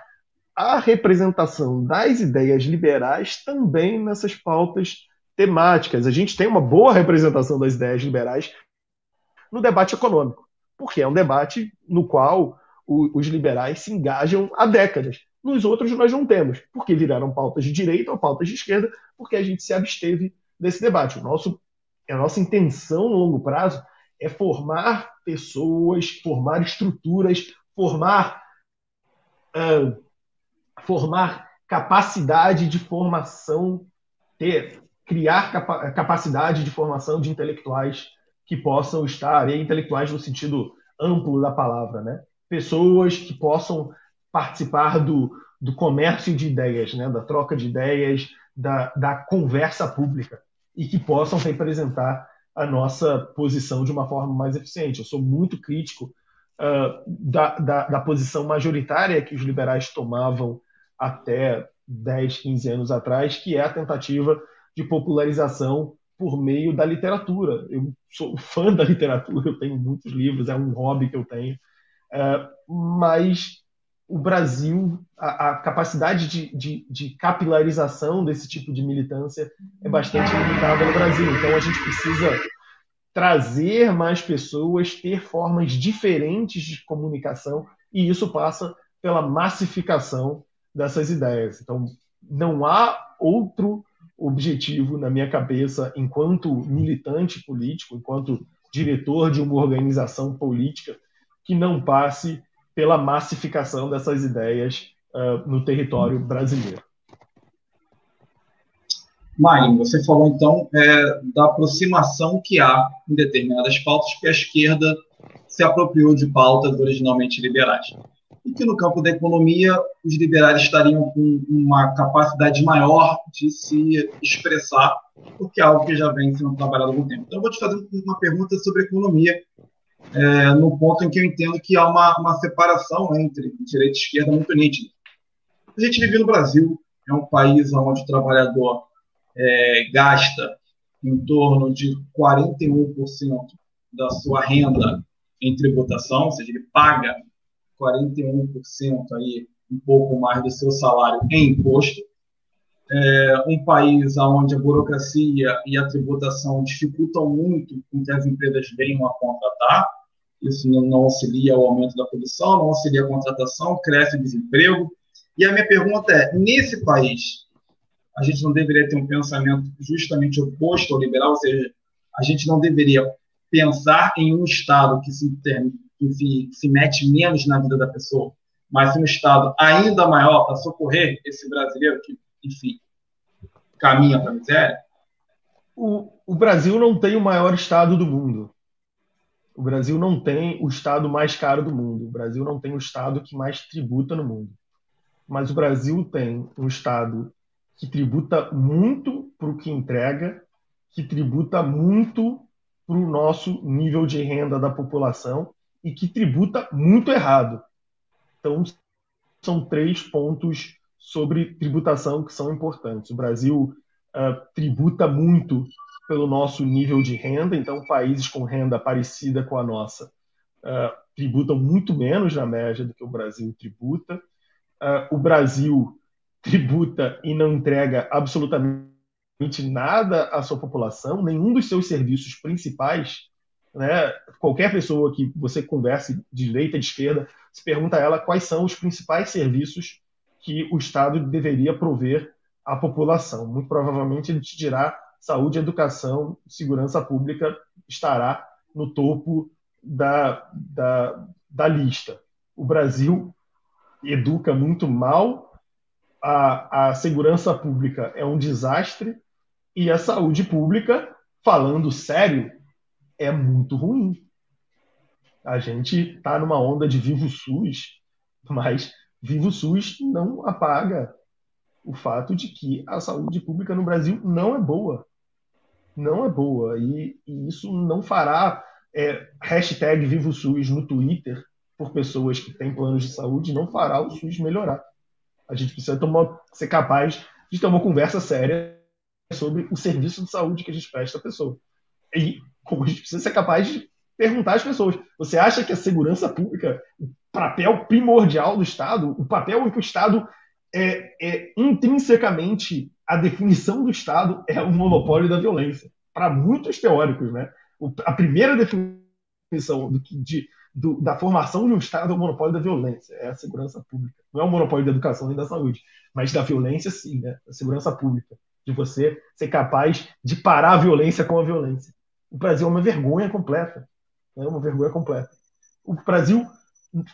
a representação das ideias liberais também nessas pautas temáticas. A gente tem uma boa representação das ideias liberais no debate econômico, porque é um debate no qual os liberais se engajam há décadas. Nos outros nós não temos, porque viraram pautas de direita ou pautas de esquerda, porque a gente se absteve desse debate. O nosso, a nossa intenção no longo prazo é formar pessoas, formar estruturas, formar, uh, formar capacidade de formação, ter, criar capa capacidade de formação de intelectuais que possam estar, e intelectuais no sentido amplo da palavra, né? pessoas que possam participar do, do comércio de ideias, né? da troca de ideias, da, da conversa pública e que possam representar a nossa posição de uma forma mais eficiente. Eu sou muito crítico uh, da, da, da, posição majoritária que os liberais tomavam até 10, 15 anos atrás, que é a tentativa de popularização por meio da literatura. Eu sou fã da literatura, eu tenho muitos livros, é um hobby que eu tenho, uh, mas o Brasil, a, a capacidade de, de, de, capilarização desse tipo de militância é bastante limitada no Brasil. Então a gente precisa trazer mais pessoas, ter formas diferentes de comunicação, e isso passa pela massificação dessas ideias. Então não há outro objetivo na minha cabeça, enquanto militante político, enquanto diretor de uma organização política, que não passe pela massificação dessas ideias uh, no território brasileiro. Marinho, você falou então é, da aproximação que há em determinadas pautas que a esquerda se apropriou de pautas originalmente liberais. E que no campo da economia os liberais estariam com uma capacidade maior de se expressar, porque é algo que já vem sendo trabalhado há algum tempo. Então, eu vou te fazer uma pergunta sobre economia, é, no ponto em que eu entendo que há uma, uma separação entre direita e esquerda muito nítida. A gente vive no Brasil, é um país onde o trabalhador é, gasta em torno de 41% da sua renda em tributação, ou seja, ele paga 41% aí, um pouco mais do seu salário em imposto. É um país onde a burocracia e a tributação dificultam muito com que as empresas venham a contratar isso não auxilia ao aumento da produção, não auxilia a contratação, cresce o desemprego. E a minha pergunta é: nesse país, a gente não deveria ter um pensamento justamente oposto ao liberal, ou seja, a gente não deveria pensar em um Estado que se, que se, se mete menos na vida da pessoa, mas um Estado ainda maior para socorrer esse brasileiro que, enfim, caminha para a miséria? O, o Brasil não tem o maior Estado do mundo. O Brasil não tem o estado mais caro do mundo. O Brasil não tem o estado que mais tributa no mundo. Mas o Brasil tem um estado que tributa muito para o que entrega, que tributa muito para o nosso nível de renda da população e que tributa muito errado. Então, são três pontos sobre tributação que são importantes. O Brasil uh, tributa muito pelo nosso nível de renda, então países com renda parecida com a nossa uh, tributam muito menos na média do que o Brasil tributa. Uh, o Brasil tributa e não entrega absolutamente nada à sua população, nenhum dos seus serviços principais. Né? Qualquer pessoa que você converse de direita, de esquerda, se pergunta a ela quais são os principais serviços que o Estado deveria prover à população. Muito provavelmente ele te dirá saúde, educação, segurança pública estará no topo da, da, da lista. O Brasil educa muito mal, a, a segurança pública é um desastre e a saúde pública, falando sério, é muito ruim. A gente está numa onda de vivo SUS, mas vivo SUS não apaga o fato de que a saúde pública no Brasil não é boa. Não é boa. E, e isso não fará é, hashtag Vivo SUS no Twitter por pessoas que têm planos de saúde, não fará o SUS melhorar. A gente precisa tomar, ser capaz de ter uma conversa séria sobre o serviço de saúde que a gente presta à pessoa. E como a gente precisa ser capaz de perguntar às pessoas: você acha que a segurança pública, o papel primordial do Estado, o papel em que o Estado é, é intrinsecamente a definição do Estado é o monopólio da violência? Para muitos teóricos, né? a primeira definição do, de, do, da formação de um Estado é o monopólio da violência, é a segurança pública. Não é o monopólio da educação nem da saúde, mas da violência, sim, né? a segurança pública. De você ser capaz de parar a violência com a violência. O Brasil é uma vergonha completa. É uma vergonha completa. O Brasil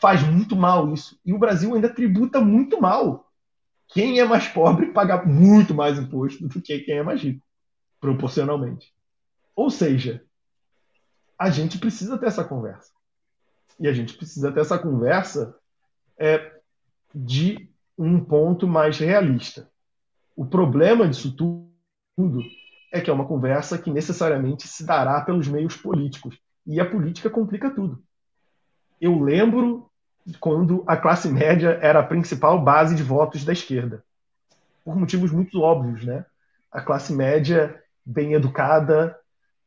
faz muito mal isso. E o Brasil ainda tributa muito mal. Quem é mais pobre paga muito mais imposto do que quem é mais rico, proporcionalmente. Ou seja, a gente precisa ter essa conversa. E a gente precisa ter essa conversa é, de um ponto mais realista. O problema disso tudo é que é uma conversa que necessariamente se dará pelos meios políticos. E a política complica tudo. Eu lembro quando a classe média era a principal base de votos da esquerda. Por motivos muito óbvios, né? A classe média bem educada,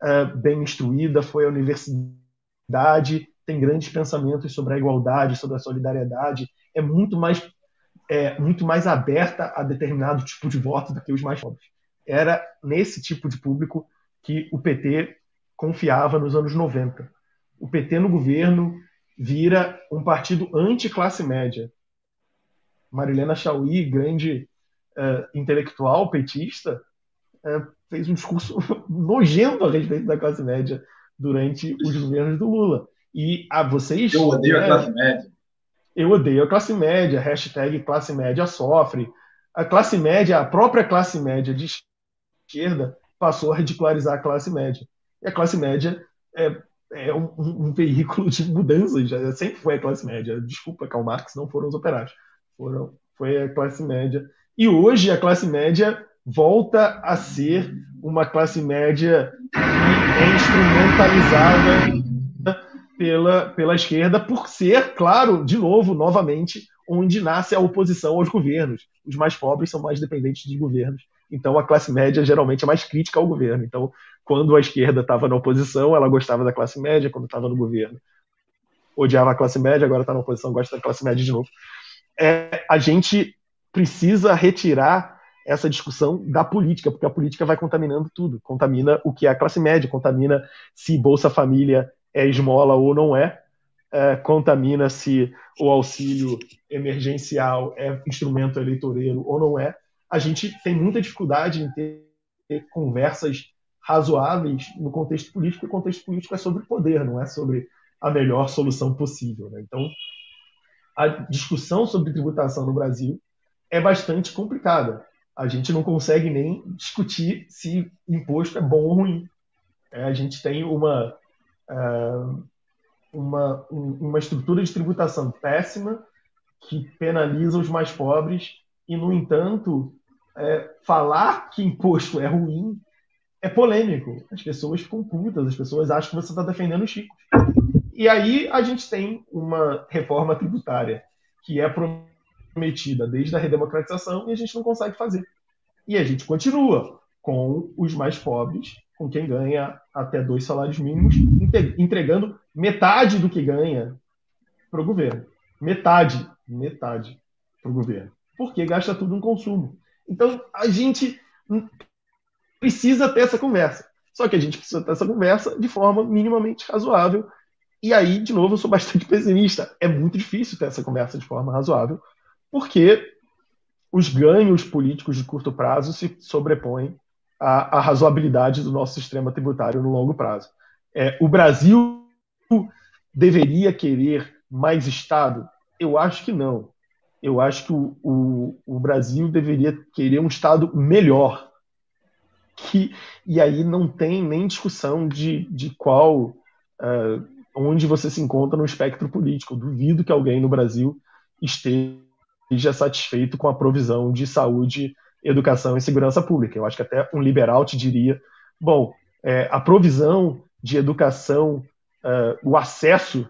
uh, bem instruída, foi à universidade, tem grandes pensamentos sobre a igualdade, sobre a solidariedade, é muito mais é, muito mais aberta a determinado tipo de voto do que os mais pobres. Era nesse tipo de público que o PT confiava nos anos 90. O PT no governo vira um partido anti-classe média. Marilena Chauí, grande uh, intelectual petista, uh, fez um discurso (laughs) nojento a respeito da classe média durante os governos do Lula. E a vocês. Eu odeio né, a classe média. Eu odeio a classe média, hashtag classe média sofre. A classe média, a própria classe média de esquerda, passou a ridicularizar a classe média. E a classe média é, é um, um, veículo de mudanças, já sempre foi a classe média. Desculpa, Karl Marx, não foram os operários. Foram, foi a classe média. E hoje a classe média volta a ser uma classe média que é instrumentalizada pela, pela esquerda por ser, claro, de novo, novamente, onde nasce a oposição aos governos. Os mais pobres são mais dependentes de governos. Então a classe média geralmente é mais crítica ao governo. Então, quando a esquerda estava na oposição, ela gostava da classe média, quando estava no governo, odiava a classe média, agora está na oposição, gosta da classe média de novo. É, a gente precisa retirar essa discussão da política, porque a política vai contaminando tudo. Contamina o que é a classe média, contamina se Bolsa Família é esmola ou não é, é contamina se o auxílio emergencial é instrumento eleitoreiro ou não é. A gente tem muita dificuldade em ter, ter conversas razoáveis no contexto político, e o contexto político é sobre poder, não é sobre a melhor solução possível. Né? Então, a discussão sobre tributação no Brasil é bastante complicada a gente não consegue nem discutir se imposto é bom ou ruim. É, a gente tem uma, uh, uma, uma estrutura de tributação péssima que penaliza os mais pobres e, no entanto, é, falar que imposto é ruim é polêmico. As pessoas ficam putas, as pessoas acham que você está defendendo os ricos. E aí a gente tem uma reforma tributária que é prometida desde a redemocratização e a gente não consegue fazer. E a gente continua com os mais pobres, com quem ganha até dois salários mínimos, entregando metade do que ganha para o governo. Metade, metade para o governo. Porque gasta tudo no consumo. Então, a gente precisa ter essa conversa. Só que a gente precisa ter essa conversa de forma minimamente razoável. E aí, de novo, eu sou (laughs) bastante pessimista. É muito difícil ter essa conversa de forma razoável, porque os ganhos políticos de curto prazo se sobrepõem à, à razoabilidade do nosso sistema tributário no longo prazo. É, o Brasil deveria querer mais Estado? Eu acho que não. Eu acho que o, o, o Brasil deveria querer um Estado melhor. Que, e aí não tem nem discussão de, de qual. Uh, onde você se encontra no espectro político. duvido que alguém no Brasil esteja satisfeito com a provisão de saúde, educação e segurança pública. Eu acho que até um liberal te diria: bom, é, a provisão de educação, uh, o acesso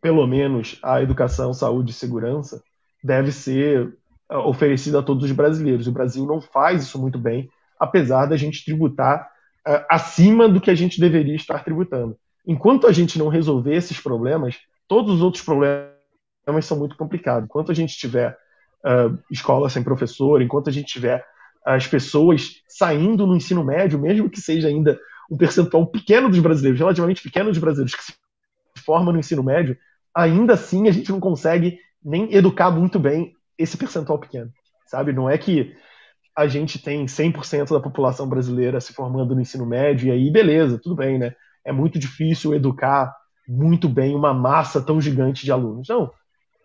pelo menos a educação, saúde e segurança, deve ser ah, oferecida a todos os brasileiros. O Brasil não faz isso muito bem, apesar da gente tributar uh, acima do que a gente deveria estar tributando. Enquanto a gente não resolver esses problemas, todos os outros problemas são muito complicados. Enquanto a gente tiver uh, escola sem professor, enquanto a gente tiver as pessoas saindo no ensino médio, mesmo que seja ainda um percentual pequeno dos brasileiros, relativamente pequeno dos brasileiros que se formam no ensino médio, ainda assim a gente não consegue nem educar muito bem esse percentual pequeno, sabe? Não é que a gente tem 100% da população brasileira se formando no ensino médio e aí beleza, tudo bem, né? É muito difícil educar muito bem uma massa tão gigante de alunos. Não,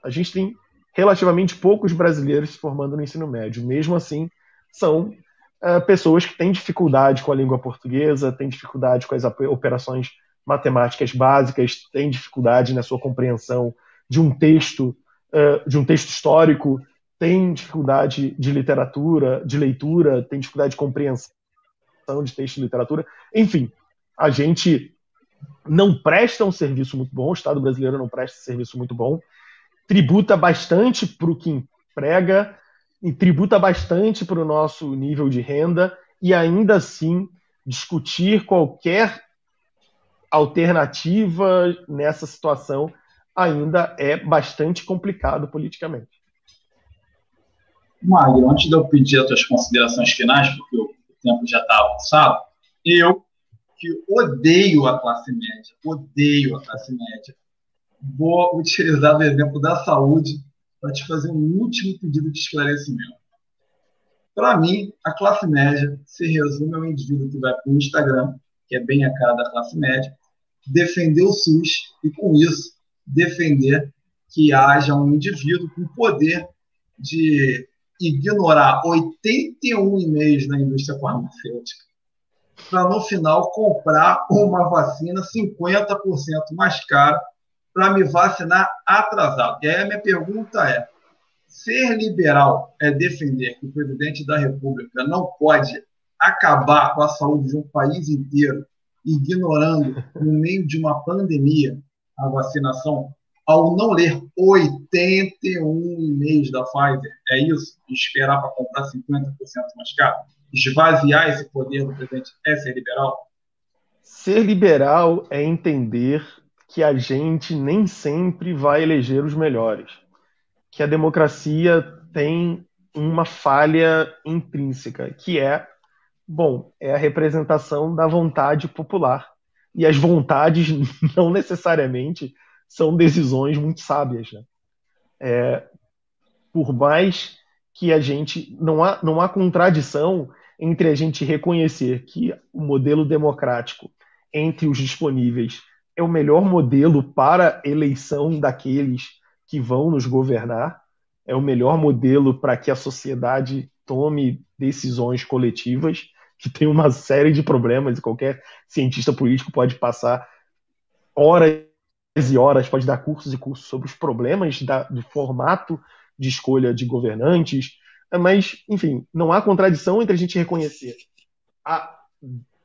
a gente tem relativamente poucos brasileiros se formando no ensino médio. Mesmo assim, são uh, pessoas que têm dificuldade com a língua portuguesa, têm dificuldade com as operações matemáticas básicas, tem dificuldade na sua compreensão de um texto, uh, de um texto histórico, tem dificuldade de literatura, de leitura, tem dificuldade de compreensão de texto de literatura. Enfim, a gente não presta um serviço muito bom, o Estado brasileiro não presta um serviço muito bom, tributa bastante para o que emprega e tributa bastante para o nosso nível de renda e ainda assim discutir qualquer alternativa nessa situação ainda é bastante complicado politicamente. Magno, antes de eu pedir as tuas considerações finais, porque o tempo já está avançado, eu, que odeio a classe média, odeio a classe média, vou utilizar o exemplo da saúde para te fazer um último pedido de esclarecimento. Para mim, a classe média se resume ao indivíduo que vai para o Instagram, que é bem a cara da classe média, defender o SUS e, com isso, defender que haja um indivíduo com poder de ignorar 81 e-mails na indústria farmacêutica para, no final, comprar uma vacina 50% mais cara para me vacinar atrasado. E aí a minha pergunta é: ser liberal é defender que o presidente da República não pode acabar com a saúde de um país inteiro, ignorando, no meio de uma pandemia, a vacinação, ao não ler 81 e-mails da Pfizer, é isso? Esperar para comprar 50% mais caro? Esvaziar esse poder do presidente é ser liberal? Ser liberal é entender que a gente nem sempre vai eleger os melhores, que a democracia tem uma falha intrínseca, que é Bom, é a representação da vontade popular. E as vontades (laughs) não necessariamente são decisões muito sábias. Né? É, por mais que a gente. Não há, não há contradição entre a gente reconhecer que o modelo democrático entre os disponíveis é o melhor modelo para eleição daqueles que vão nos governar, é o melhor modelo para que a sociedade tome decisões coletivas (laughs) que tem uma série de problemas e qualquer cientista político pode passar horas e horas, pode dar cursos e cursos sobre os problemas da, do formato de escolha de governantes, mas, enfim, não há contradição entre a gente reconhecer a,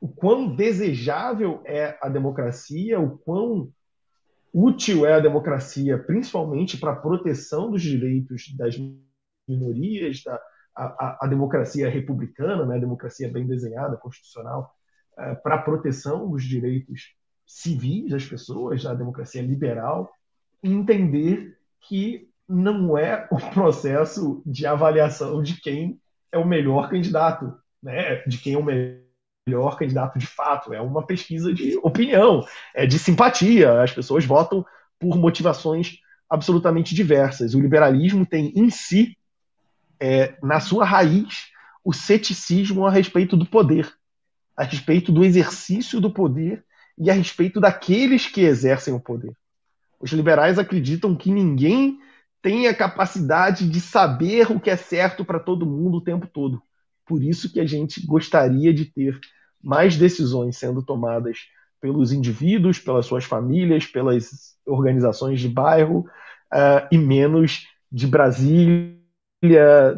o quão desejável é a democracia, o quão útil é a democracia, principalmente para a proteção dos direitos das minorias, da, a, a, democracia republicana, né, a democracia bem desenhada, constitucional, é, para a proteção dos direitos civis das pessoas, da democracia liberal, entender que não é o processo de avaliação de quem é o melhor candidato, né, de quem é o melhor candidato de fato. É uma pesquisa de opinião, é de simpatia. As pessoas votam por motivações absolutamente diversas. O liberalismo tem em si é, na sua raiz, o ceticismo a respeito do poder, a respeito do exercício do poder e a respeito daqueles que exercem o poder. Os liberais acreditam que ninguém tem a capacidade de saber o que é certo para todo mundo o tempo todo. Por isso que a gente gostaria de ter mais decisões sendo tomadas pelos indivíduos, pelas suas famílias, pelas organizações de bairro uh, e menos de Brasília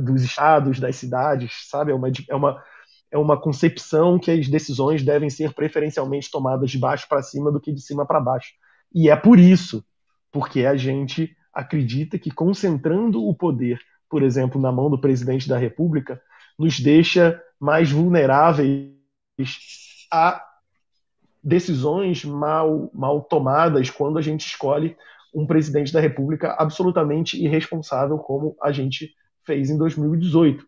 dos estados, das cidades, sabe? É uma, é uma, é uma concepção que as decisões devem ser preferencialmente tomadas de baixo para cima do que de cima para baixo. E é por isso, porque a gente acredita que concentrando o poder, por exemplo, na mão do presidente da República, nos deixa mais vulneráveis a decisões mal, mal tomadas quando a gente escolhe um presidente da República absolutamente irresponsável, como a gente fez em 2018.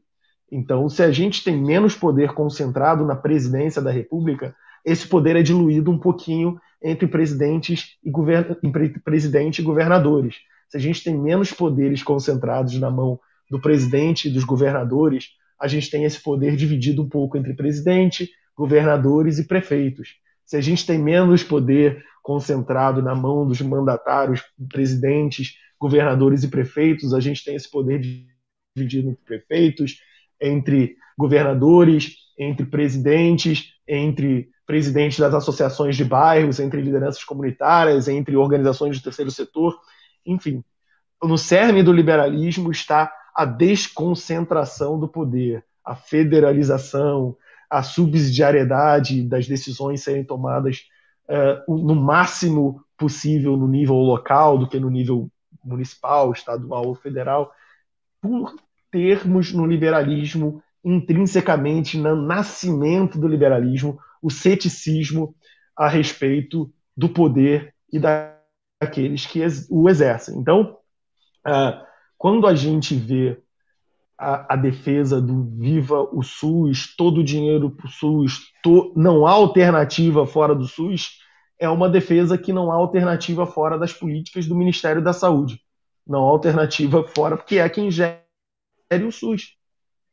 Então, se a gente tem menos poder concentrado na presidência da República, esse poder é diluído um pouquinho entre presidentes e govern... presidente e governadores. Se a gente tem menos poderes concentrados na mão do presidente e dos governadores, a gente tem esse poder dividido um pouco entre presidente, governadores e prefeitos. Se a gente tem menos poder concentrado na mão dos mandatários, presidentes, governadores e prefeitos, a gente tem esse poder dividido entre prefeitos, entre governadores, entre presidentes, entre presidentes das associações de bairros, entre lideranças comunitárias, entre organizações do terceiro setor, enfim. No cerne do liberalismo está a desconcentração do poder, a federalização, a subsidiariedade das decisões serem tomadas uh, no máximo possível no nível local do que no nível municipal, estadual ou federal, por termos no liberalismo intrinsecamente no nascimento do liberalismo o ceticismo a respeito do poder e daqueles que o exercem. Então, uh, quando a gente vê a, defesa do viva o SUS, todo o dinheiro para o SUS, não há alternativa fora do SUS, é uma defesa que não há alternativa fora das políticas do Ministério da Saúde. Não há alternativa fora, porque é quem gere o SUS.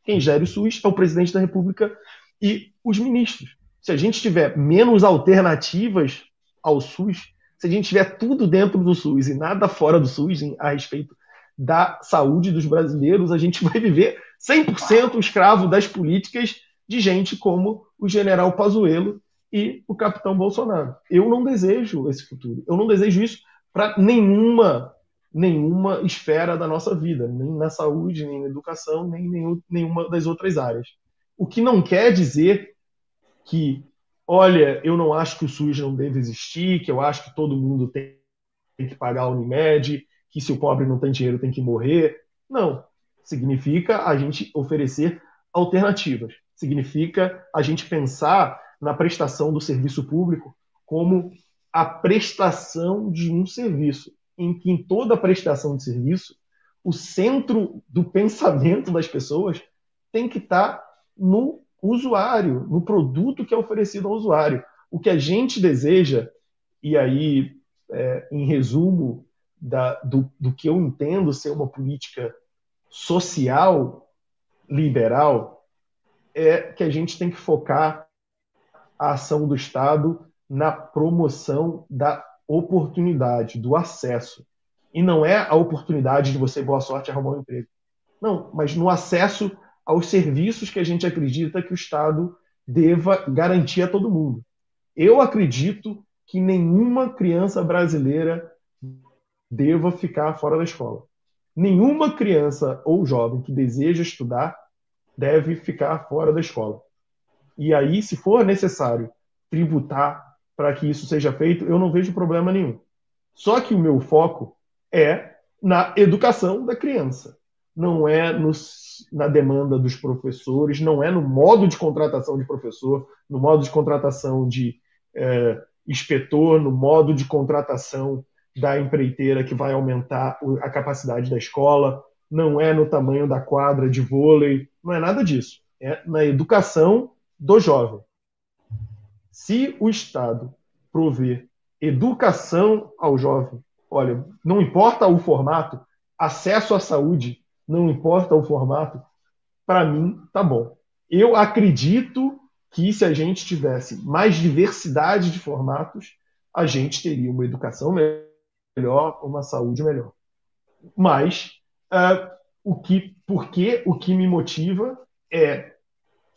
Quem gere o SUS é o presidente da República e os ministros. Se a gente tiver menos alternativas ao SUS, se a gente tiver tudo dentro do SUS e nada fora do SUS a respeito da saúde dos brasileiros, a gente (laughs) vai viver 100% escravo das políticas de gente como o general Pazuello e o capitão Bolsonaro. Eu não desejo esse futuro. Eu não desejo isso para nenhuma nenhuma esfera da nossa vida, nem na saúde, nem na educação, nem nenhum, nenhuma das outras áreas. O que não quer dizer que, olha, eu não acho que o SUS não deve existir, que eu acho que todo mundo tem, tem que pagar a Unimed, que se o pobre não tem dinheiro tem que morrer. Não. Significa a gente oferecer alternativas. Significa a gente pensar na prestação do serviço público como a prestação de um serviço, em que em toda prestação de serviço, o centro do pensamento das pessoas tem que estar no usuário, no produto que é oferecido ao usuário. O que a gente deseja, e aí, é, em resumo, da, do, do que eu entendo ser uma política social liberal é que a gente tem que focar a ação do Estado na promoção da oportunidade, do acesso. E não é a oportunidade de você, boa sorte, arrumar um emprego. Não, mas no acesso aos serviços que a gente acredita que o Estado deva garantir a todo mundo. Eu acredito que nenhuma criança brasileira deva ficar fora da escola. Nenhuma criança ou jovem que deseja estudar deve ficar fora da escola. E aí, se for necessário tributar para que isso seja feito, eu não vejo problema nenhum. Só que o meu foco é na educação da criança. não é no, na demanda dos professores, não é no modo de contratação de professor, no modo de contratação de é, inspetor, no modo de contratação da empreiteira que vai aumentar a capacidade da escola, não é no tamanho da quadra de vôlei, não é nada disso. É na educação do jovem. Se o Estado prover educação ao jovem, olha, não importa o formato, acesso à saúde, não importa o formato, para mim tá bom. Eu acredito que se a gente tivesse mais diversidade de formatos, a gente teria uma educação melhor, uma saúde melhor. Mas uh, o que, porque o que me motiva é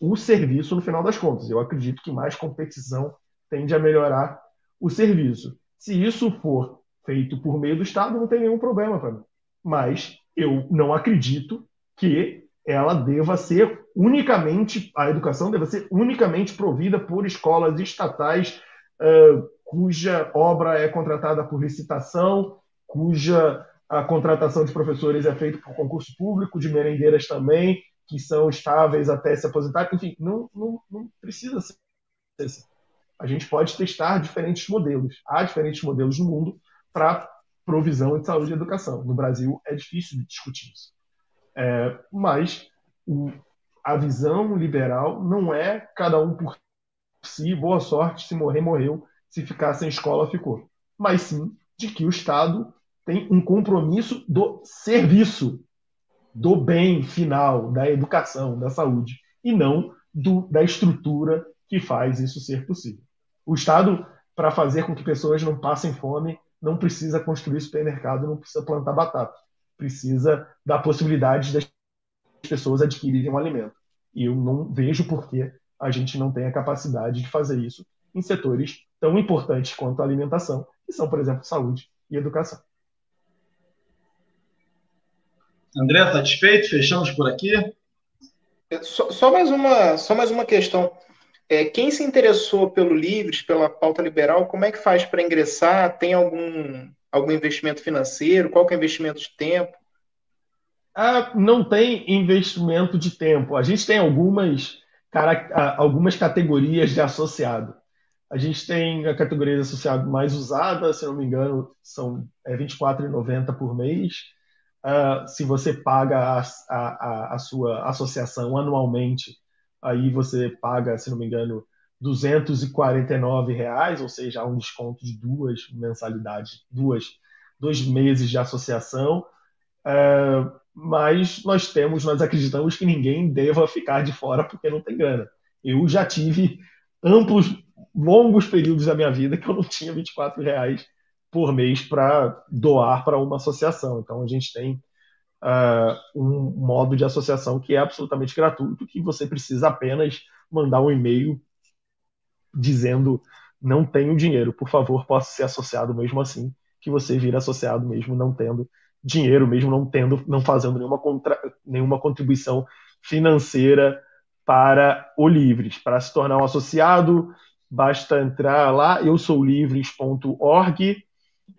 o serviço no final das contas. Eu acredito que mais competição tende a melhorar o serviço. Se isso for feito por meio do Estado, não tem nenhum problema para mim. Mas eu não acredito que ela deva ser unicamente, a educação deva ser unicamente provida por escolas estatais uh, cuja obra é contratada por licitação, cuja a contratação de professores é feita por concurso público, de merendeiras também, que são estáveis até se aposentar. Enfim, não, não, não precisa ser assim. A gente pode testar diferentes modelos. Há diferentes modelos no mundo para provisão de saúde e educação. No Brasil é difícil de discutir isso. É, mas o, a visão liberal não é cada um por si, boa sorte, se morrer, morreu, se ficar sem escola, ficou. Mas sim de que o Estado tem um compromisso do serviço, do bem final, da educação, da saúde, e não do, da estrutura que faz isso ser possível. O Estado, para fazer com que pessoas não passem fome, não precisa construir supermercado, não precisa plantar batata. Precisa dar possibilidade das pessoas adquirirem um alimento. E eu não vejo por que a gente não tem a capacidade de fazer isso em setores tão importantes quanto a alimentação, que são, por exemplo, saúde e educação. André, satisfeito? Fechamos por aqui? Só, só, mais, uma, só mais uma questão. É, quem se interessou pelo Livres, pela pauta liberal, como é que faz para ingressar? Tem algum, algum investimento financeiro? Qual é o investimento de tempo? Ah, não tem investimento de tempo. A gente tem algumas, algumas categorias de associado. A gente tem a categoria de associado mais usada, se não me engano, são é, R$ 24,90 por mês. Uh, se você paga a, a, a sua associação anualmente, aí você paga, se não me engano, 249 reais, ou seja, um desconto de duas mensalidades, duas, dois meses de associação. É, mas nós temos, nós acreditamos que ninguém deva ficar de fora porque não tem grana. Eu já tive amplos, longos períodos da minha vida que eu não tinha 24 reais por mês para doar para uma associação. Então a gente tem uh, um modo de associação que é absolutamente gratuito, que você precisa apenas mandar um e-mail dizendo não tenho dinheiro, por favor, posso ser associado mesmo assim, que você vira associado mesmo não tendo dinheiro, mesmo não tendo, não fazendo nenhuma, contra, nenhuma contribuição financeira para o Livres. Para se tornar um associado, basta entrar lá, eu sou livres.org.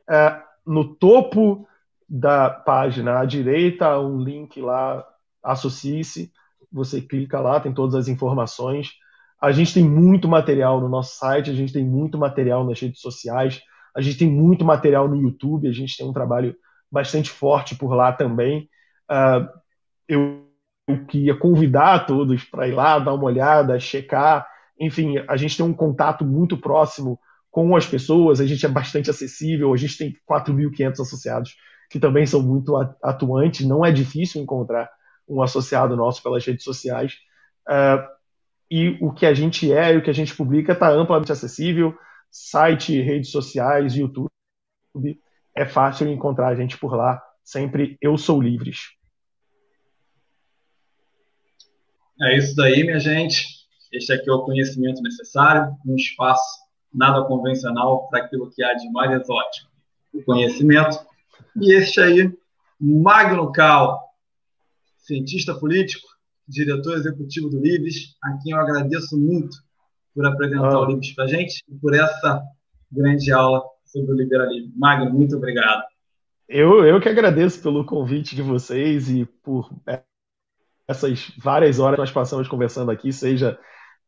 Ah, no topo da página à direita, um link lá, associe-se. Você clica lá, tem todas as informações. A gente tem muito material no nosso site, a gente tem muito material nas redes sociais, a gente tem muito material no YouTube, a gente tem um trabalho bastante forte por lá também. Uh, eu, eu queria convidar todos para ir lá, dar uma olhada, checar. Enfim, a gente tem um contato muito próximo com as pessoas, a gente é bastante acessível, a gente tem 4.500 associados que também são muito atuantes. Não é difícil encontrar um associado nosso pelas redes sociais. Uh, e o que a gente é e o que a gente publica está amplamente acessível. Site, redes sociais, YouTube. É fácil encontrar a gente por lá. Sempre eu sou livres. É isso daí, minha gente. Este aqui é o conhecimento necessário, um espaço nada convencional para aquilo que há de mais exótico. O conhecimento e este aí, Magno Cal, cientista político, diretor executivo do Livres, a quem eu agradeço muito por apresentar ah. o Livres para a gente e por essa grande aula sobre o liberalismo. Magno, muito obrigado. Eu, eu que agradeço pelo convite de vocês e por é, essas várias horas que nós passamos conversando aqui, seja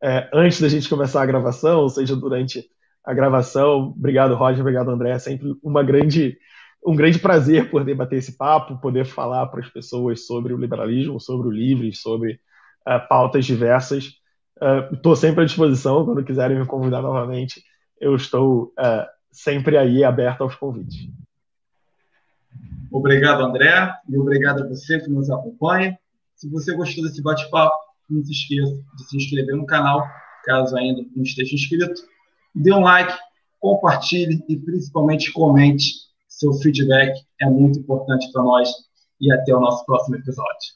é, antes da gente começar a gravação, seja durante a gravação. Obrigado, Roger, obrigado, André. É sempre uma grande, um grande prazer poder bater esse papo, poder falar para as pessoas sobre o liberalismo, sobre o livre, sobre uh, pautas diversas. Estou uh, sempre à disposição, quando quiserem me convidar novamente, eu estou uh, sempre aí aberto aos convites. Obrigado, André, e obrigado a você que nos acompanha. Se você gostou desse bate-papo, não se esqueça de se inscrever no canal, caso ainda não esteja inscrito. Dê um like, compartilhe e principalmente comente. Seu feedback é muito importante para nós. E até o nosso próximo episódio.